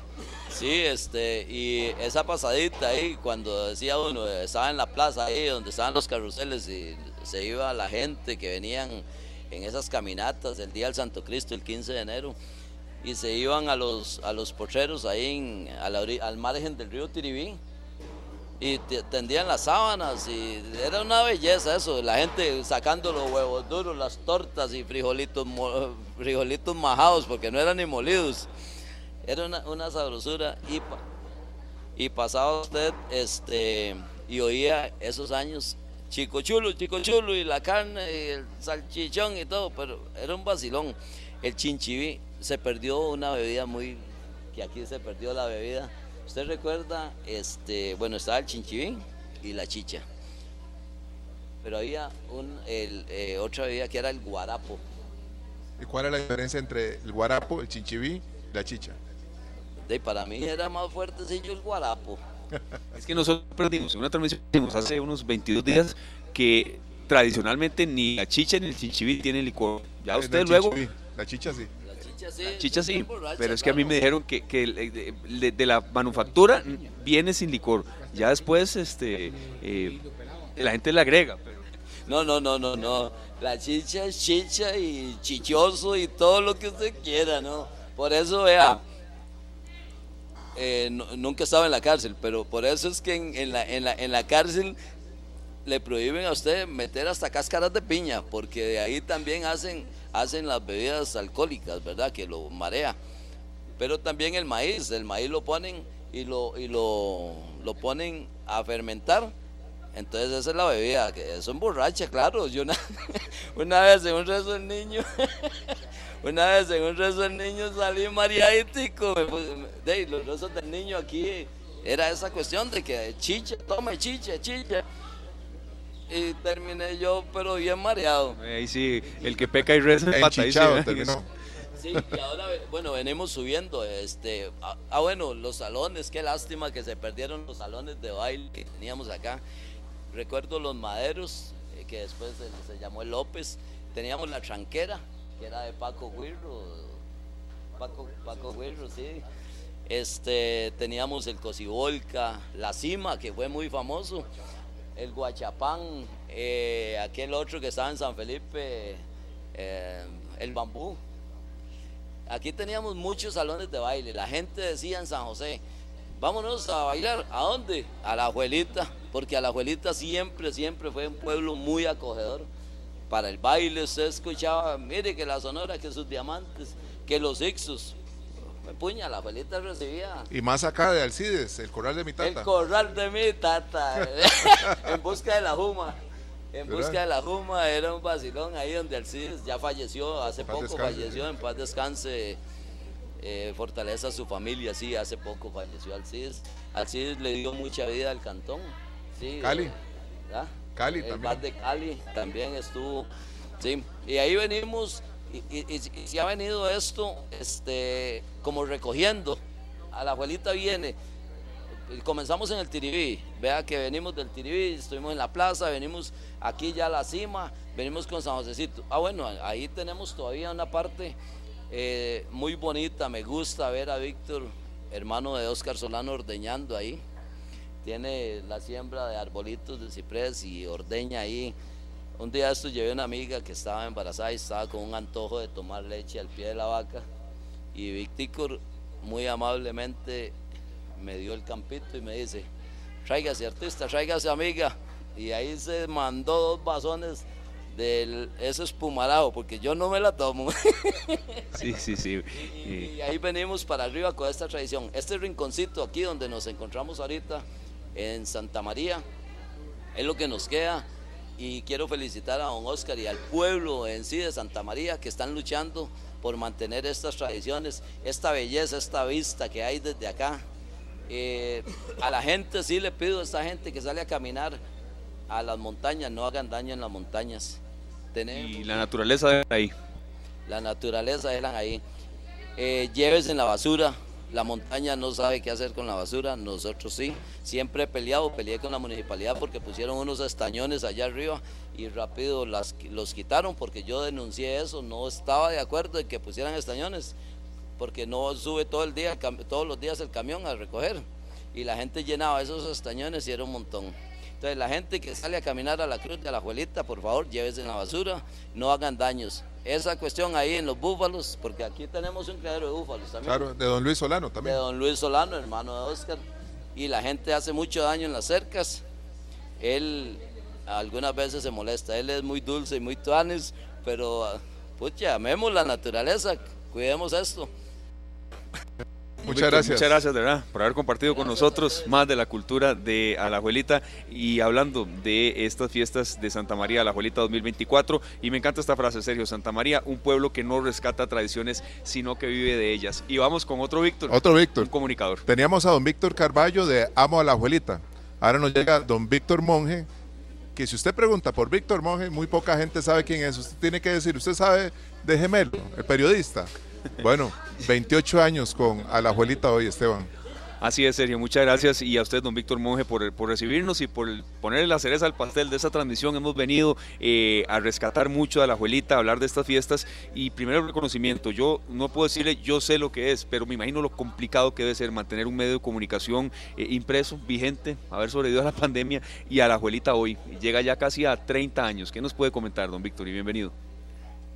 Speaker 7: Sí, este, y esa pasadita ahí, cuando decía uno, estaba en la plaza ahí donde estaban los carruseles y se iba la gente que venían en esas caminatas el día del Santo Cristo, el 15 de enero, y se iban a los, a los potreros ahí en- al margen del río Tiribí y te- tendían las sábanas y era una belleza eso, la gente sacando los huevos duros, las tortas y frijolitos, frijolitos majados porque no eran ni molidos. Era una, una sabrosura y, y pasaba usted este, y oía esos años chico chulo, chico chulo y la carne y el salchichón y todo, pero era un vacilón. El chinchiví se perdió una bebida muy, que aquí se perdió la bebida. Usted recuerda, este, bueno, estaba el chinchiví y la chicha. Pero había un, el, eh, otra bebida que era el guarapo.
Speaker 2: ¿Y cuál es la diferencia entre el guarapo, el chinchiví y la chicha?
Speaker 7: De, para mí era más fuertecillo el guarapo.
Speaker 1: Es que nosotros perdimos en una transmisión hace unos 22 días que tradicionalmente ni la chicha ni el chinchiví tienen licor. Ya usted luego,
Speaker 2: chinchiví, La chicha sí.
Speaker 7: Chicha sí.
Speaker 1: la chicha sí, pero es que a mí me dijeron que, que el- de, de- de la manufactura viene sin licor. Ya después este, eh, la gente le agrega. Pero
Speaker 7: No, no, no, no, no. La chicha es chicha y chichoso y todo lo que usted quiera, ¿no? Por eso, vea, eh, no- nunca estaba en la cárcel, pero por eso es que en, en la, en, la, en la cárcel le prohíben a usted meter hasta cáscaras de piña, porque de ahí también hacen, hacen las bebidas alcohólicas, ¿verdad? Que lo marea. Pero también el maíz, el maíz lo ponen y lo, y lo, lo ponen a fermentar. Entonces esa es la bebida, que eso emborracha, claro. Yo una, una vez en un rezo del niño, una vez en un rezo del niño salí los rezos del niño aquí era esa cuestión de que chicha, tome chicha, chicha. Y terminé yo, pero bien mareado.
Speaker 1: ahí sí, el que peca y reza empata. ahí sí,
Speaker 2: Enchichado
Speaker 1: ¿eh?
Speaker 2: terminó.
Speaker 7: Sí, y ahora, bueno, venimos subiendo, este, ah, ah, bueno, los salones, qué lástima que se perdieron los salones de baile que teníamos acá. Recuerdo los maderos, eh, que después se, se llamó el López, teníamos la tranquera, que era de Paco Huirro, Paco, Paco Huirro, sí. Este, teníamos el Cocibolca, la Cima, que fue muy famoso, el Guachapán, eh, aquel otro que estaba en San Felipe, eh, el Bambú. Aquí teníamos muchos salones de baile. La gente decía en San José, vámonos a bailar. ¿A dónde? A la abuelita, porque a la abuelita siempre, siempre fue un pueblo muy acogedor. Para el baile usted escuchaba, mire que la Sonora, que sus diamantes, que los Ixos. Me puña, la abuelita recibía.
Speaker 2: Y más acá de Alcides, el corral de mi tata.
Speaker 7: El corral de mi tata. en busca de la Juma. En
Speaker 2: ¿Verdad?
Speaker 7: busca de la Juma era un vacilón ahí donde Alcides ya falleció, hace
Speaker 2: Paz
Speaker 7: poco
Speaker 2: descanse,
Speaker 7: falleció,
Speaker 2: sí.
Speaker 7: en paz descanse. eh, fortaleza a su familia, sí, hace poco falleció Alcides. Alcides le dio mucha vida al cantón. Sí,
Speaker 2: Cali.
Speaker 7: eh.
Speaker 2: Cali
Speaker 7: el
Speaker 2: también.
Speaker 7: de Cali también estuvo. Sí, y ahí venimos, y, y, se ha venido esto este, como recogiendo. A la abuelita viene. Comenzamos en el Tiribí, vea que venimos del Tiribí, estuvimos en la plaza, venimos aquí ya a la cima, venimos con San Josecito. Ah, bueno, ahí tenemos todavía una parte eh, muy bonita, me gusta ver a Víctor, hermano de Oscar Solano, ordeñando ahí tiene la siembra de arbolitos de ciprés y ordeña ahí. Un día esto llevé a una amiga que estaba embarazada y estaba con un antojo de tomar leche al pie de la vaca y Victicor muy amablemente me dio el campito y me dice, tráigase artista, tráigase amiga. Y ahí se mandó dos vasones de ese espumarado, porque yo no me la tomo.
Speaker 1: Sí, sí, sí.
Speaker 7: Y, y ahí venimos para arriba con esta tradición. Este rinconcito aquí donde nos encontramos ahorita en Santa María es lo que nos queda. Y quiero felicitar a don Oscar y al pueblo en sí de Santa María que están luchando por mantener estas tradiciones, esta belleza, esta vista que hay desde acá. Eh, a la gente sí le pido a esta gente que sale a caminar a las montañas, no hagan daño en las montañas. Tenemos
Speaker 1: y la naturaleza de ahí.
Speaker 7: la naturaleza dejan ahí. Eh, llévese en la basura. La montaña no sabe qué hacer con la basura, nosotros sí. Siempre he peleado, peleé con la municipalidad porque pusieron unos estañones allá arriba y rápido los quitaron porque yo denuncié eso. No estaba de acuerdo en que pusieran estañones porque no sube todo el día, todos los días el camión a recoger. Y la gente llenaba esos estañones y era un montón. Entonces la gente que sale a caminar a la cruz de la abuelita, por favor, llévese en la basura, no hagan daños. Esa cuestión ahí en los búfalos, porque aquí tenemos un criadero de búfalos también.
Speaker 2: Claro, de don Luis Solano
Speaker 7: De
Speaker 2: también.
Speaker 7: don Luis Solano, hermano de Oscar. Y la gente hace mucho daño en las cercas. Él algunas veces se molesta. Él es muy dulce y muy tuanis, pero pucha, amemos la naturaleza, cuidemos esto.
Speaker 2: Muchas gracias.
Speaker 1: Muchas gracias, de verdad, por haber compartido con nosotros más de la cultura de Alajuelita y hablando de estas fiestas de Santa María Alajuelita 2024. Y me encanta esta frase, Sergio, Santa María, un pueblo que no rescata tradiciones, sino que vive de ellas. Y vamos con otro Víctor,
Speaker 2: Otro Víctor.
Speaker 1: un comunicador.
Speaker 2: Teníamos a don Víctor Carballo de Amo a la Abuelita. Ahora nos llega don Víctor Monje, que si usted pregunta por Víctor Monje, muy poca gente sabe quién es. Usted tiene que decir, ¿usted sabe de Gemelo, el periodista? Bueno, 28 años con a la Abuelita hoy, Esteban.
Speaker 1: Así es, Sergio, muchas gracias y a usted, don Víctor Monge, por, por recibirnos y por ponerle la cereza al pastel de esta transmisión. Hemos venido eh, a rescatar mucho a la abuelita, a hablar de estas fiestas y primero el reconocimiento. Yo no puedo decirle, yo sé lo que es, pero me imagino lo complicado que debe ser mantener un medio de comunicación eh, impreso, vigente, haber sobrevivido a la pandemia y a la abuelita hoy. Llega ya casi a 30 años. ¿Qué nos puede comentar, don Víctor? Y bienvenido.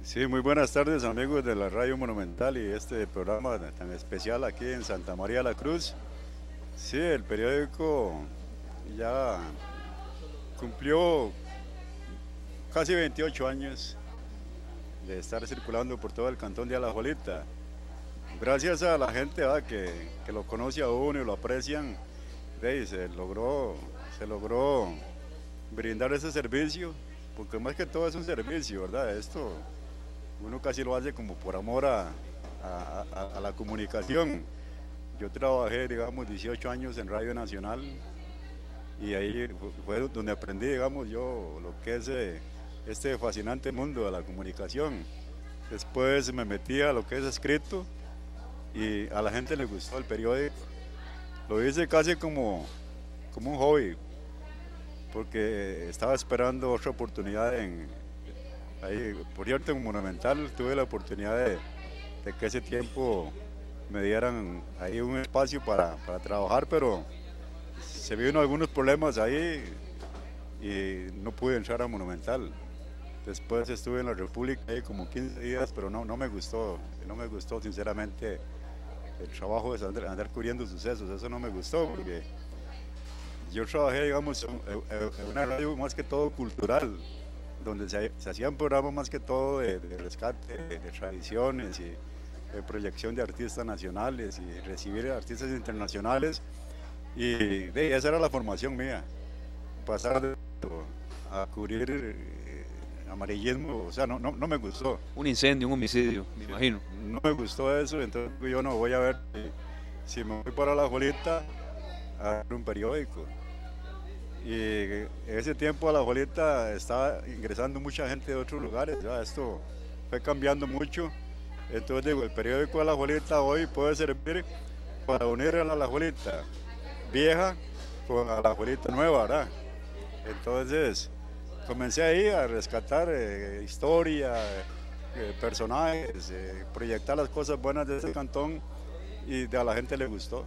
Speaker 8: Sí, muy buenas tardes amigos de la Radio Monumental y este programa tan especial aquí en Santa María la Cruz. Sí, el periódico ya cumplió casi 28 años de estar circulando por todo el cantón de Alajuelita. Gracias a la gente que, que lo conoce a uno y lo aprecian, se logró, se logró brindar ese servicio, porque más que todo es un servicio, ¿verdad? Esto uno casi lo hace como por amor a, a- la comunicación. Yo trabajé, digamos, 18 años en Radio Nacional y ahí fu- fue donde aprendí, digamos, yo lo que es eh, este fascinante mundo de la comunicación. Después me metí a lo que es escrito y a la gente le gustó el periódico. Lo hice casi como, como un hobby, porque estaba esperando otra oportunidad en, ahí, por cierto, en Monumental tuve la oportunidad de, que ese tiempo me dieran ahí un espacio para, para trabajar, pero se vieron algunos problemas ahí y no pude entrar a Monumental. Después estuve en la República ahí como 15 días, pero no, no me gustó, no me gustó sinceramente el trabajo de andar, andar cubriendo sucesos, eso no me gustó porque yo trabajé, digamos, en una radio más que todo cultural, donde se, se hacían programas más que todo de, de rescate, de, de tradiciones y eh, proyección de artistas nacionales y recibir artistas internacionales. Y de, esa era la formación mía, pasar de, a cubrir eh, amarillismo, o sea, no, no, no, me gustó.
Speaker 1: Un incendio, un homicidio, me imagino.
Speaker 8: No me gustó eso, entonces yo no voy a ver si me voy para la bolita a ver un periódico. Y en ese tiempo a la bolita estaba ingresando mucha gente de otros lugares, ya esto fue cambiando mucho. Entonces digo, el periódico de la bolita hoy puede servir para unir a la bolita vieja con la bolita nueva, ¿verdad? Entonces comencé ahí a rescatar eh, historia, eh, personajes, eh, proyectar las cosas buenas de ese cantón y a la gente le gustó.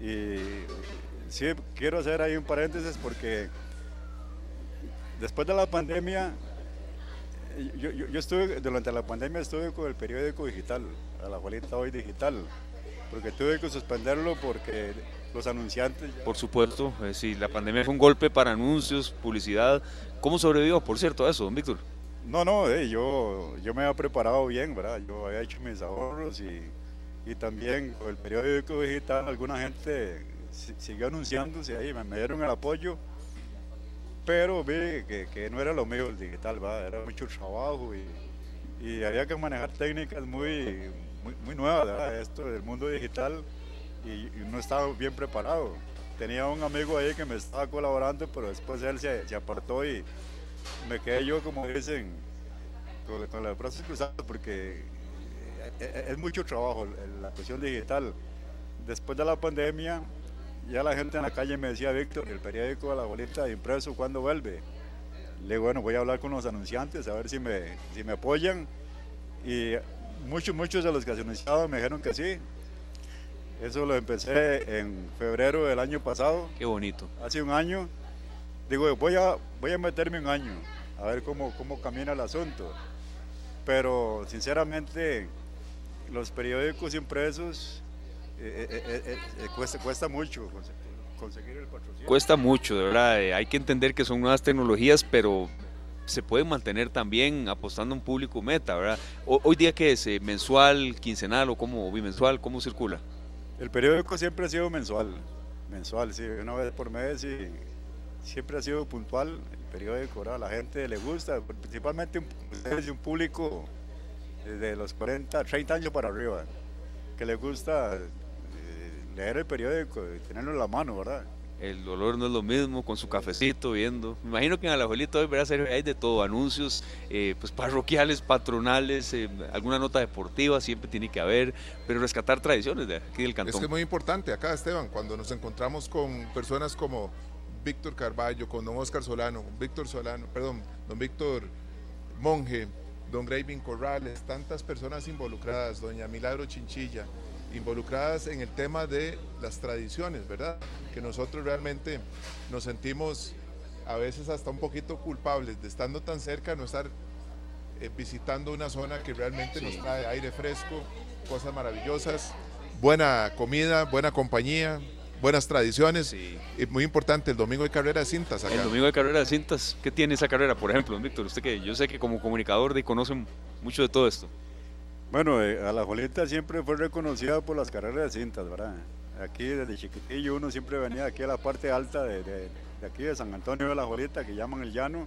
Speaker 8: Y sí, quiero hacer ahí un paréntesis porque después de la pandemia, yo, yo, estuve, durante la pandemia estuve con el periódico digital, a la bolita hoy digital, porque tuve que suspenderlo porque los anunciantes...
Speaker 1: Por supuesto, eh, sí, la pandemia fue un golpe para anuncios, publicidad. ¿Cómo sobrevivió, por cierto, eso, don Víctor?
Speaker 8: No, no, eh, yo, yo me había preparado bien, ¿verdad? Yo había hecho mis ahorros y, y también con el periódico digital alguna gente siguió anunciándose ahí, me, dieron el apoyo, pero vi que, que, no era lo mío el digital, ¿verdad? era mucho trabajo y, y había que manejar técnicas muy, muy, muy nuevas, ¿verdad? esto del mundo digital y, no estaba bien preparado. Tenía un amigo ahí que me estaba colaborando, pero después él se, se apartó y me quedé yo, como dicen, con, con los brazos cruzados, porque eh, eh, es mucho trabajo la cuestión digital. Después de la pandemia, ya la gente en la calle me decía, Víctor, el periódico de la bolita impreso, ¿cuándo vuelve? Le digo, bueno, voy a hablar con los anunciantes a ver si me, si me apoyan. Y muchos, muchos de los que se anunciaban me dijeron que sí. Eso lo empecé en febrero del año pasado.
Speaker 1: Qué bonito.
Speaker 8: Hace un año. Digo, voy a, voy a meterme un año a ver cómo, cómo camina el asunto. Pero sinceramente, los periódicos impresos eh, eh, eh, cuesta, cuesta mucho conseguir el patrocinio.
Speaker 1: Cuesta mucho, de verdad. hay que entender que son nuevas tecnologías, pero se puede mantener también apostando a un público meta, ¿verdad? hoy día que es mensual, quincenal o como bimensual, ¿cómo circula?
Speaker 8: El periódico siempre ha sido mensual, mensual, sí, una vez por mes y siempre ha sido puntual el periódico, a la gente le gusta, principalmente un, un público de los 40, 30 años para arriba, que le gusta leer el periódico y tenerlo en la mano, ¿verdad?
Speaker 1: el dolor no es lo mismo, con su cafecito viendo. Me imagino que en Alajuelita hoy verás hay de todo, anuncios eh, pues parroquiales, patronales, eh, alguna nota deportiva siempre tiene que haber, pero rescatar tradiciones de aquí del cantón.
Speaker 2: Es que es muy importante acá, Esteban, cuando nos encontramos con personas como Víctor Carballo, con don Oscar Solano, Víctor Solano, perdón, don Víctor Monge, don Graving Corrales, tantas personas involucradas, doña Milagro Chinchilla, involucradas en el tema de las tradiciones, ¿verdad? Que nosotros realmente nos sentimos a veces hasta un poquito culpables de estando tan cerca, no estar eh, visitando una zona que realmente nos trae aire fresco, cosas maravillosas, buena comida, buena compañía, buenas tradiciones. Y muy importante, el domingo de carrera de cintas.
Speaker 1: El domingo de carrera de cintas, ¿qué tiene esa carrera, por ejemplo, Víctor? Usted que yo sé que como comunicador de, conoce mucho de todo esto.
Speaker 8: Bueno, eh, a la Jolita siempre fue reconocida por las carreras de cintas, ¿verdad? Aquí desde chiquitillo uno siempre venía aquí a la parte alta de, aquí de San Antonio de la Jolita, que llaman el llano,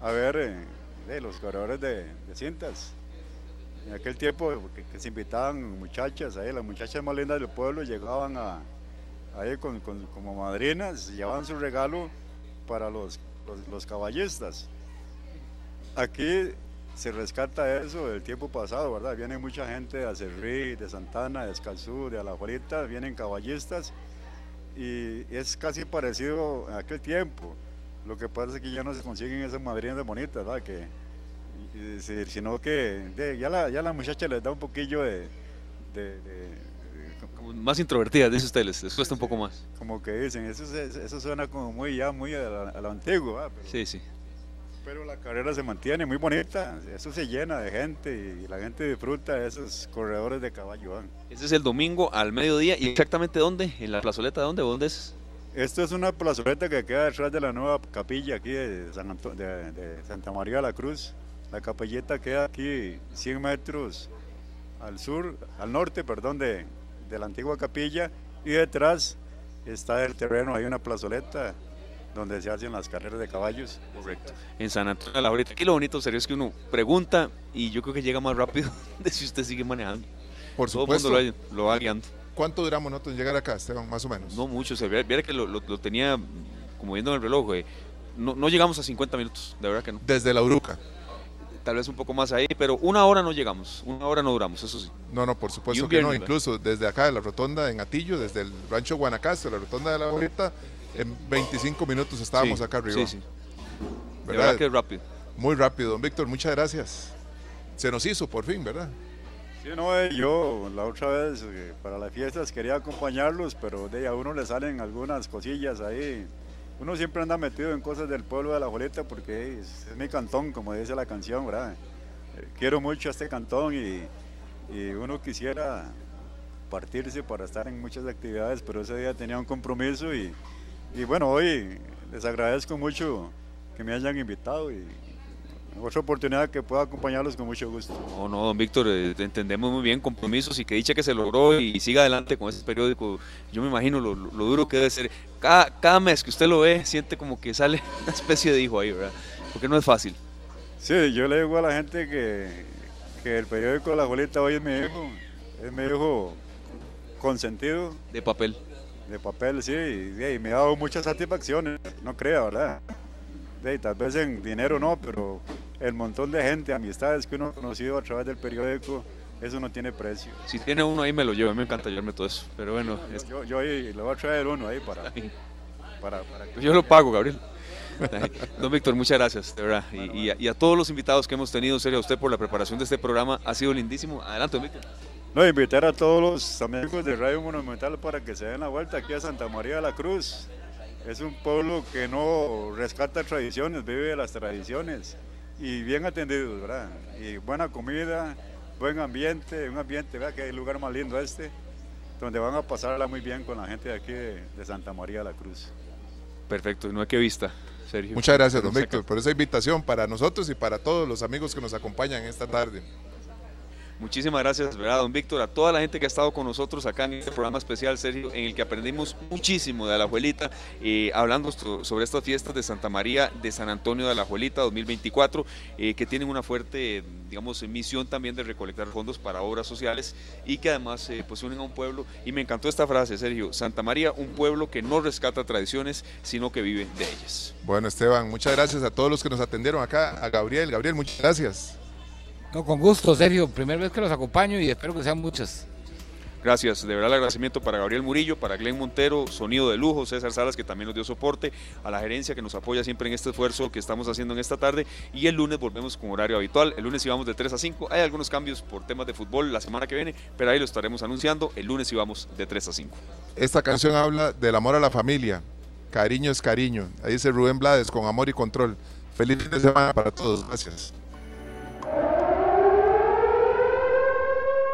Speaker 8: a ver eh, los corredores de, cintas. En aquel tiempo que, se invitaban muchachas, ahí, las muchachas más lindas del pueblo llegaban a, ahí con, como madrinas, llevaban su regalo para los, los caballistas. Aquí se rescata eso del tiempo pasado, ¿verdad? Viene mucha gente de Acerrí, de Santana, de Escazú, de Alajuelita, vienen caballistas y es casi parecido a aquel tiempo. Lo que pasa es que ya no se consiguen esas madrinas bonitas, ¿verdad? Que, sino que ya, la, ya la muchacha les da un poquillo de...
Speaker 1: más introvertidas, dice usted, les, cuesta un poco más.
Speaker 8: Como que dicen, eso, eso suena como muy ya muy a, lo antiguo, ¿verdad?
Speaker 1: sí, sí.
Speaker 8: Pero la carrera se mantiene muy bonita, eso se llena de gente y la gente disfruta esos corredores de caballo.
Speaker 1: Ese es el domingo al mediodía y exactamente dónde, en la plazoleta, ¿dónde? ¿Dónde es?
Speaker 8: Esto es una plazoleta que queda detrás de la nueva capilla aquí de, de, Santa María de la Cruz. La capilleta queda aquí 100 metros al sur, al norte, perdón, de, de la antigua capilla y detrás está el terreno, hay una plazoleta donde se hacen las carreras de caballos.
Speaker 1: Correcto. En San Antonio de la Glorieta. Aquí lo bonito serio es que uno pregunta y yo creo que llega más rápido de si usted sigue manejando.
Speaker 2: Por
Speaker 1: Todo el
Speaker 2: supuesto.
Speaker 1: mundo lo, lo va guiando.
Speaker 2: ¿Cuánto duramos nosotros en llegar acá, Esteban? Más o menos.
Speaker 1: No mucho, se viera que lo, lo- lo tenía como viendo en el reloj. No, no llegamos a 50 minutos, de verdad que no.
Speaker 2: Desde la Uruca.
Speaker 1: Tal vez un poco más ahí, pero una hora no llegamos, una hora no duramos, eso sí.
Speaker 2: No, no, por supuesto que no. Incluso desde acá de la rotonda en Atillo, desde el rancho Guanacaste, la rotonda de la Bolita, en 25 minutos estábamos
Speaker 1: Sí,
Speaker 2: acá arriba.
Speaker 1: Sí, sí. De
Speaker 2: ¿Verdad?
Speaker 1: verdad que es rápido.
Speaker 2: Muy rápido, don Víctor, muchas gracias. Se nos hizo por fin, ¿verdad?
Speaker 8: Sí, no, eh, yo la otra vez eh, para las fiestas quería acompañarlos, pero de ahí a uno le salen algunas cosillas ahí. Uno siempre anda metido en cosas del pueblo de La Joleta porque es, es mi cantón, como dice la canción, ¿verdad? Eh, quiero mucho a este cantón y, y uno quisiera partirse para estar en muchas actividades, pero ese día tenía un compromiso y, y bueno, hoy les agradezco mucho que me hayan invitado y otra oportunidad que pueda acompañarlos con mucho gusto.
Speaker 1: No, no, don Víctor, eh, entendemos muy bien compromisos y que dicha que se logró y siga adelante con ese periódico. Yo me imagino lo, duro que debe ser. Cada, cada mes que usted lo ve, siente como que sale una especie de hijo ahí, ¿verdad? Porque no es fácil.
Speaker 8: Sí, yo le digo a la gente que, que el periódico La Bolita hoy es mi hijo, es mi hijo consentido.
Speaker 1: De papel.
Speaker 8: De papel, sí, y, y me ha dado muchas satisfacciones, no crea, ¿verdad? De, tal vez en dinero no, pero el montón de gente, amistades que uno ha conocido a través del periódico, eso no tiene precio.
Speaker 1: Si tiene uno ahí, me lo llevo. Me encanta llevarme todo eso. Pero bueno, es-
Speaker 8: Yo, yo ahí le voy a traer uno ahí para, para, para que-
Speaker 1: yo lo pago, Gabriel. Don Víctor, muchas gracias, de verdad. Y, y a, y a todos los invitados que hemos tenido, en serio, a usted por la preparación de este programa. Ha sido lindísimo. Adelante, don Víctor.
Speaker 8: No, invitar a todos los amigos de Radio Monumental para que se den la vuelta aquí a Santa María de la Cruz. Es un pueblo que no rescata tradiciones, vive de las tradiciones y bien atendidos, ¿verdad? Y buena comida, buen ambiente, un ambiente, vea que hay lugar más lindo este, donde van a pasarla muy bien con la gente de aquí de, de Santa María de la Cruz.
Speaker 1: Perfecto, no hay que vista, Sergio.
Speaker 2: Muchas gracias, don Víctor, por esa invitación para nosotros y para todos los amigos que nos acompañan esta tarde.
Speaker 1: Muchísimas gracias, ¿verdad, don Víctor? A toda la gente que ha estado con nosotros acá en este programa especial, Sergio, en el que aprendimos muchísimo de Alajuelita, eh, hablando so- sobre estas fiestas de Santa María de San Antonio de Alajuelita 2024, eh, que tienen una fuerte, digamos, misión también de recolectar fondos para obras sociales y que además eh, pues unen a un pueblo. Y me encantó esta frase, Sergio, Santa María, un pueblo que no rescata tradiciones, sino que vive de ellas.
Speaker 2: Bueno, Esteban, muchas gracias a todos los que nos atendieron acá, a Gabriel. Gabriel, muchas gracias.
Speaker 9: No, con gusto, Sergio. Primera vez que los acompaño y espero que sean muchas.
Speaker 1: Gracias, de verdad el agradecimiento para Gabriel Murillo, para Glenn Montero, Sonido de Lujo, César Salas que también nos dio soporte, a la gerencia que nos apoya siempre en este esfuerzo que estamos haciendo en esta tarde y el lunes volvemos con horario habitual, el lunes íbamos de 3 a 5, hay algunos cambios por temas de fútbol la semana que viene, pero ahí lo estaremos anunciando, el lunes íbamos de 3 a 5.
Speaker 2: Esta canción habla del amor a la familia. Cariño es cariño. Ahí dice Rubén Blades con amor y control. Feliz fin de semana para todos. Gracias.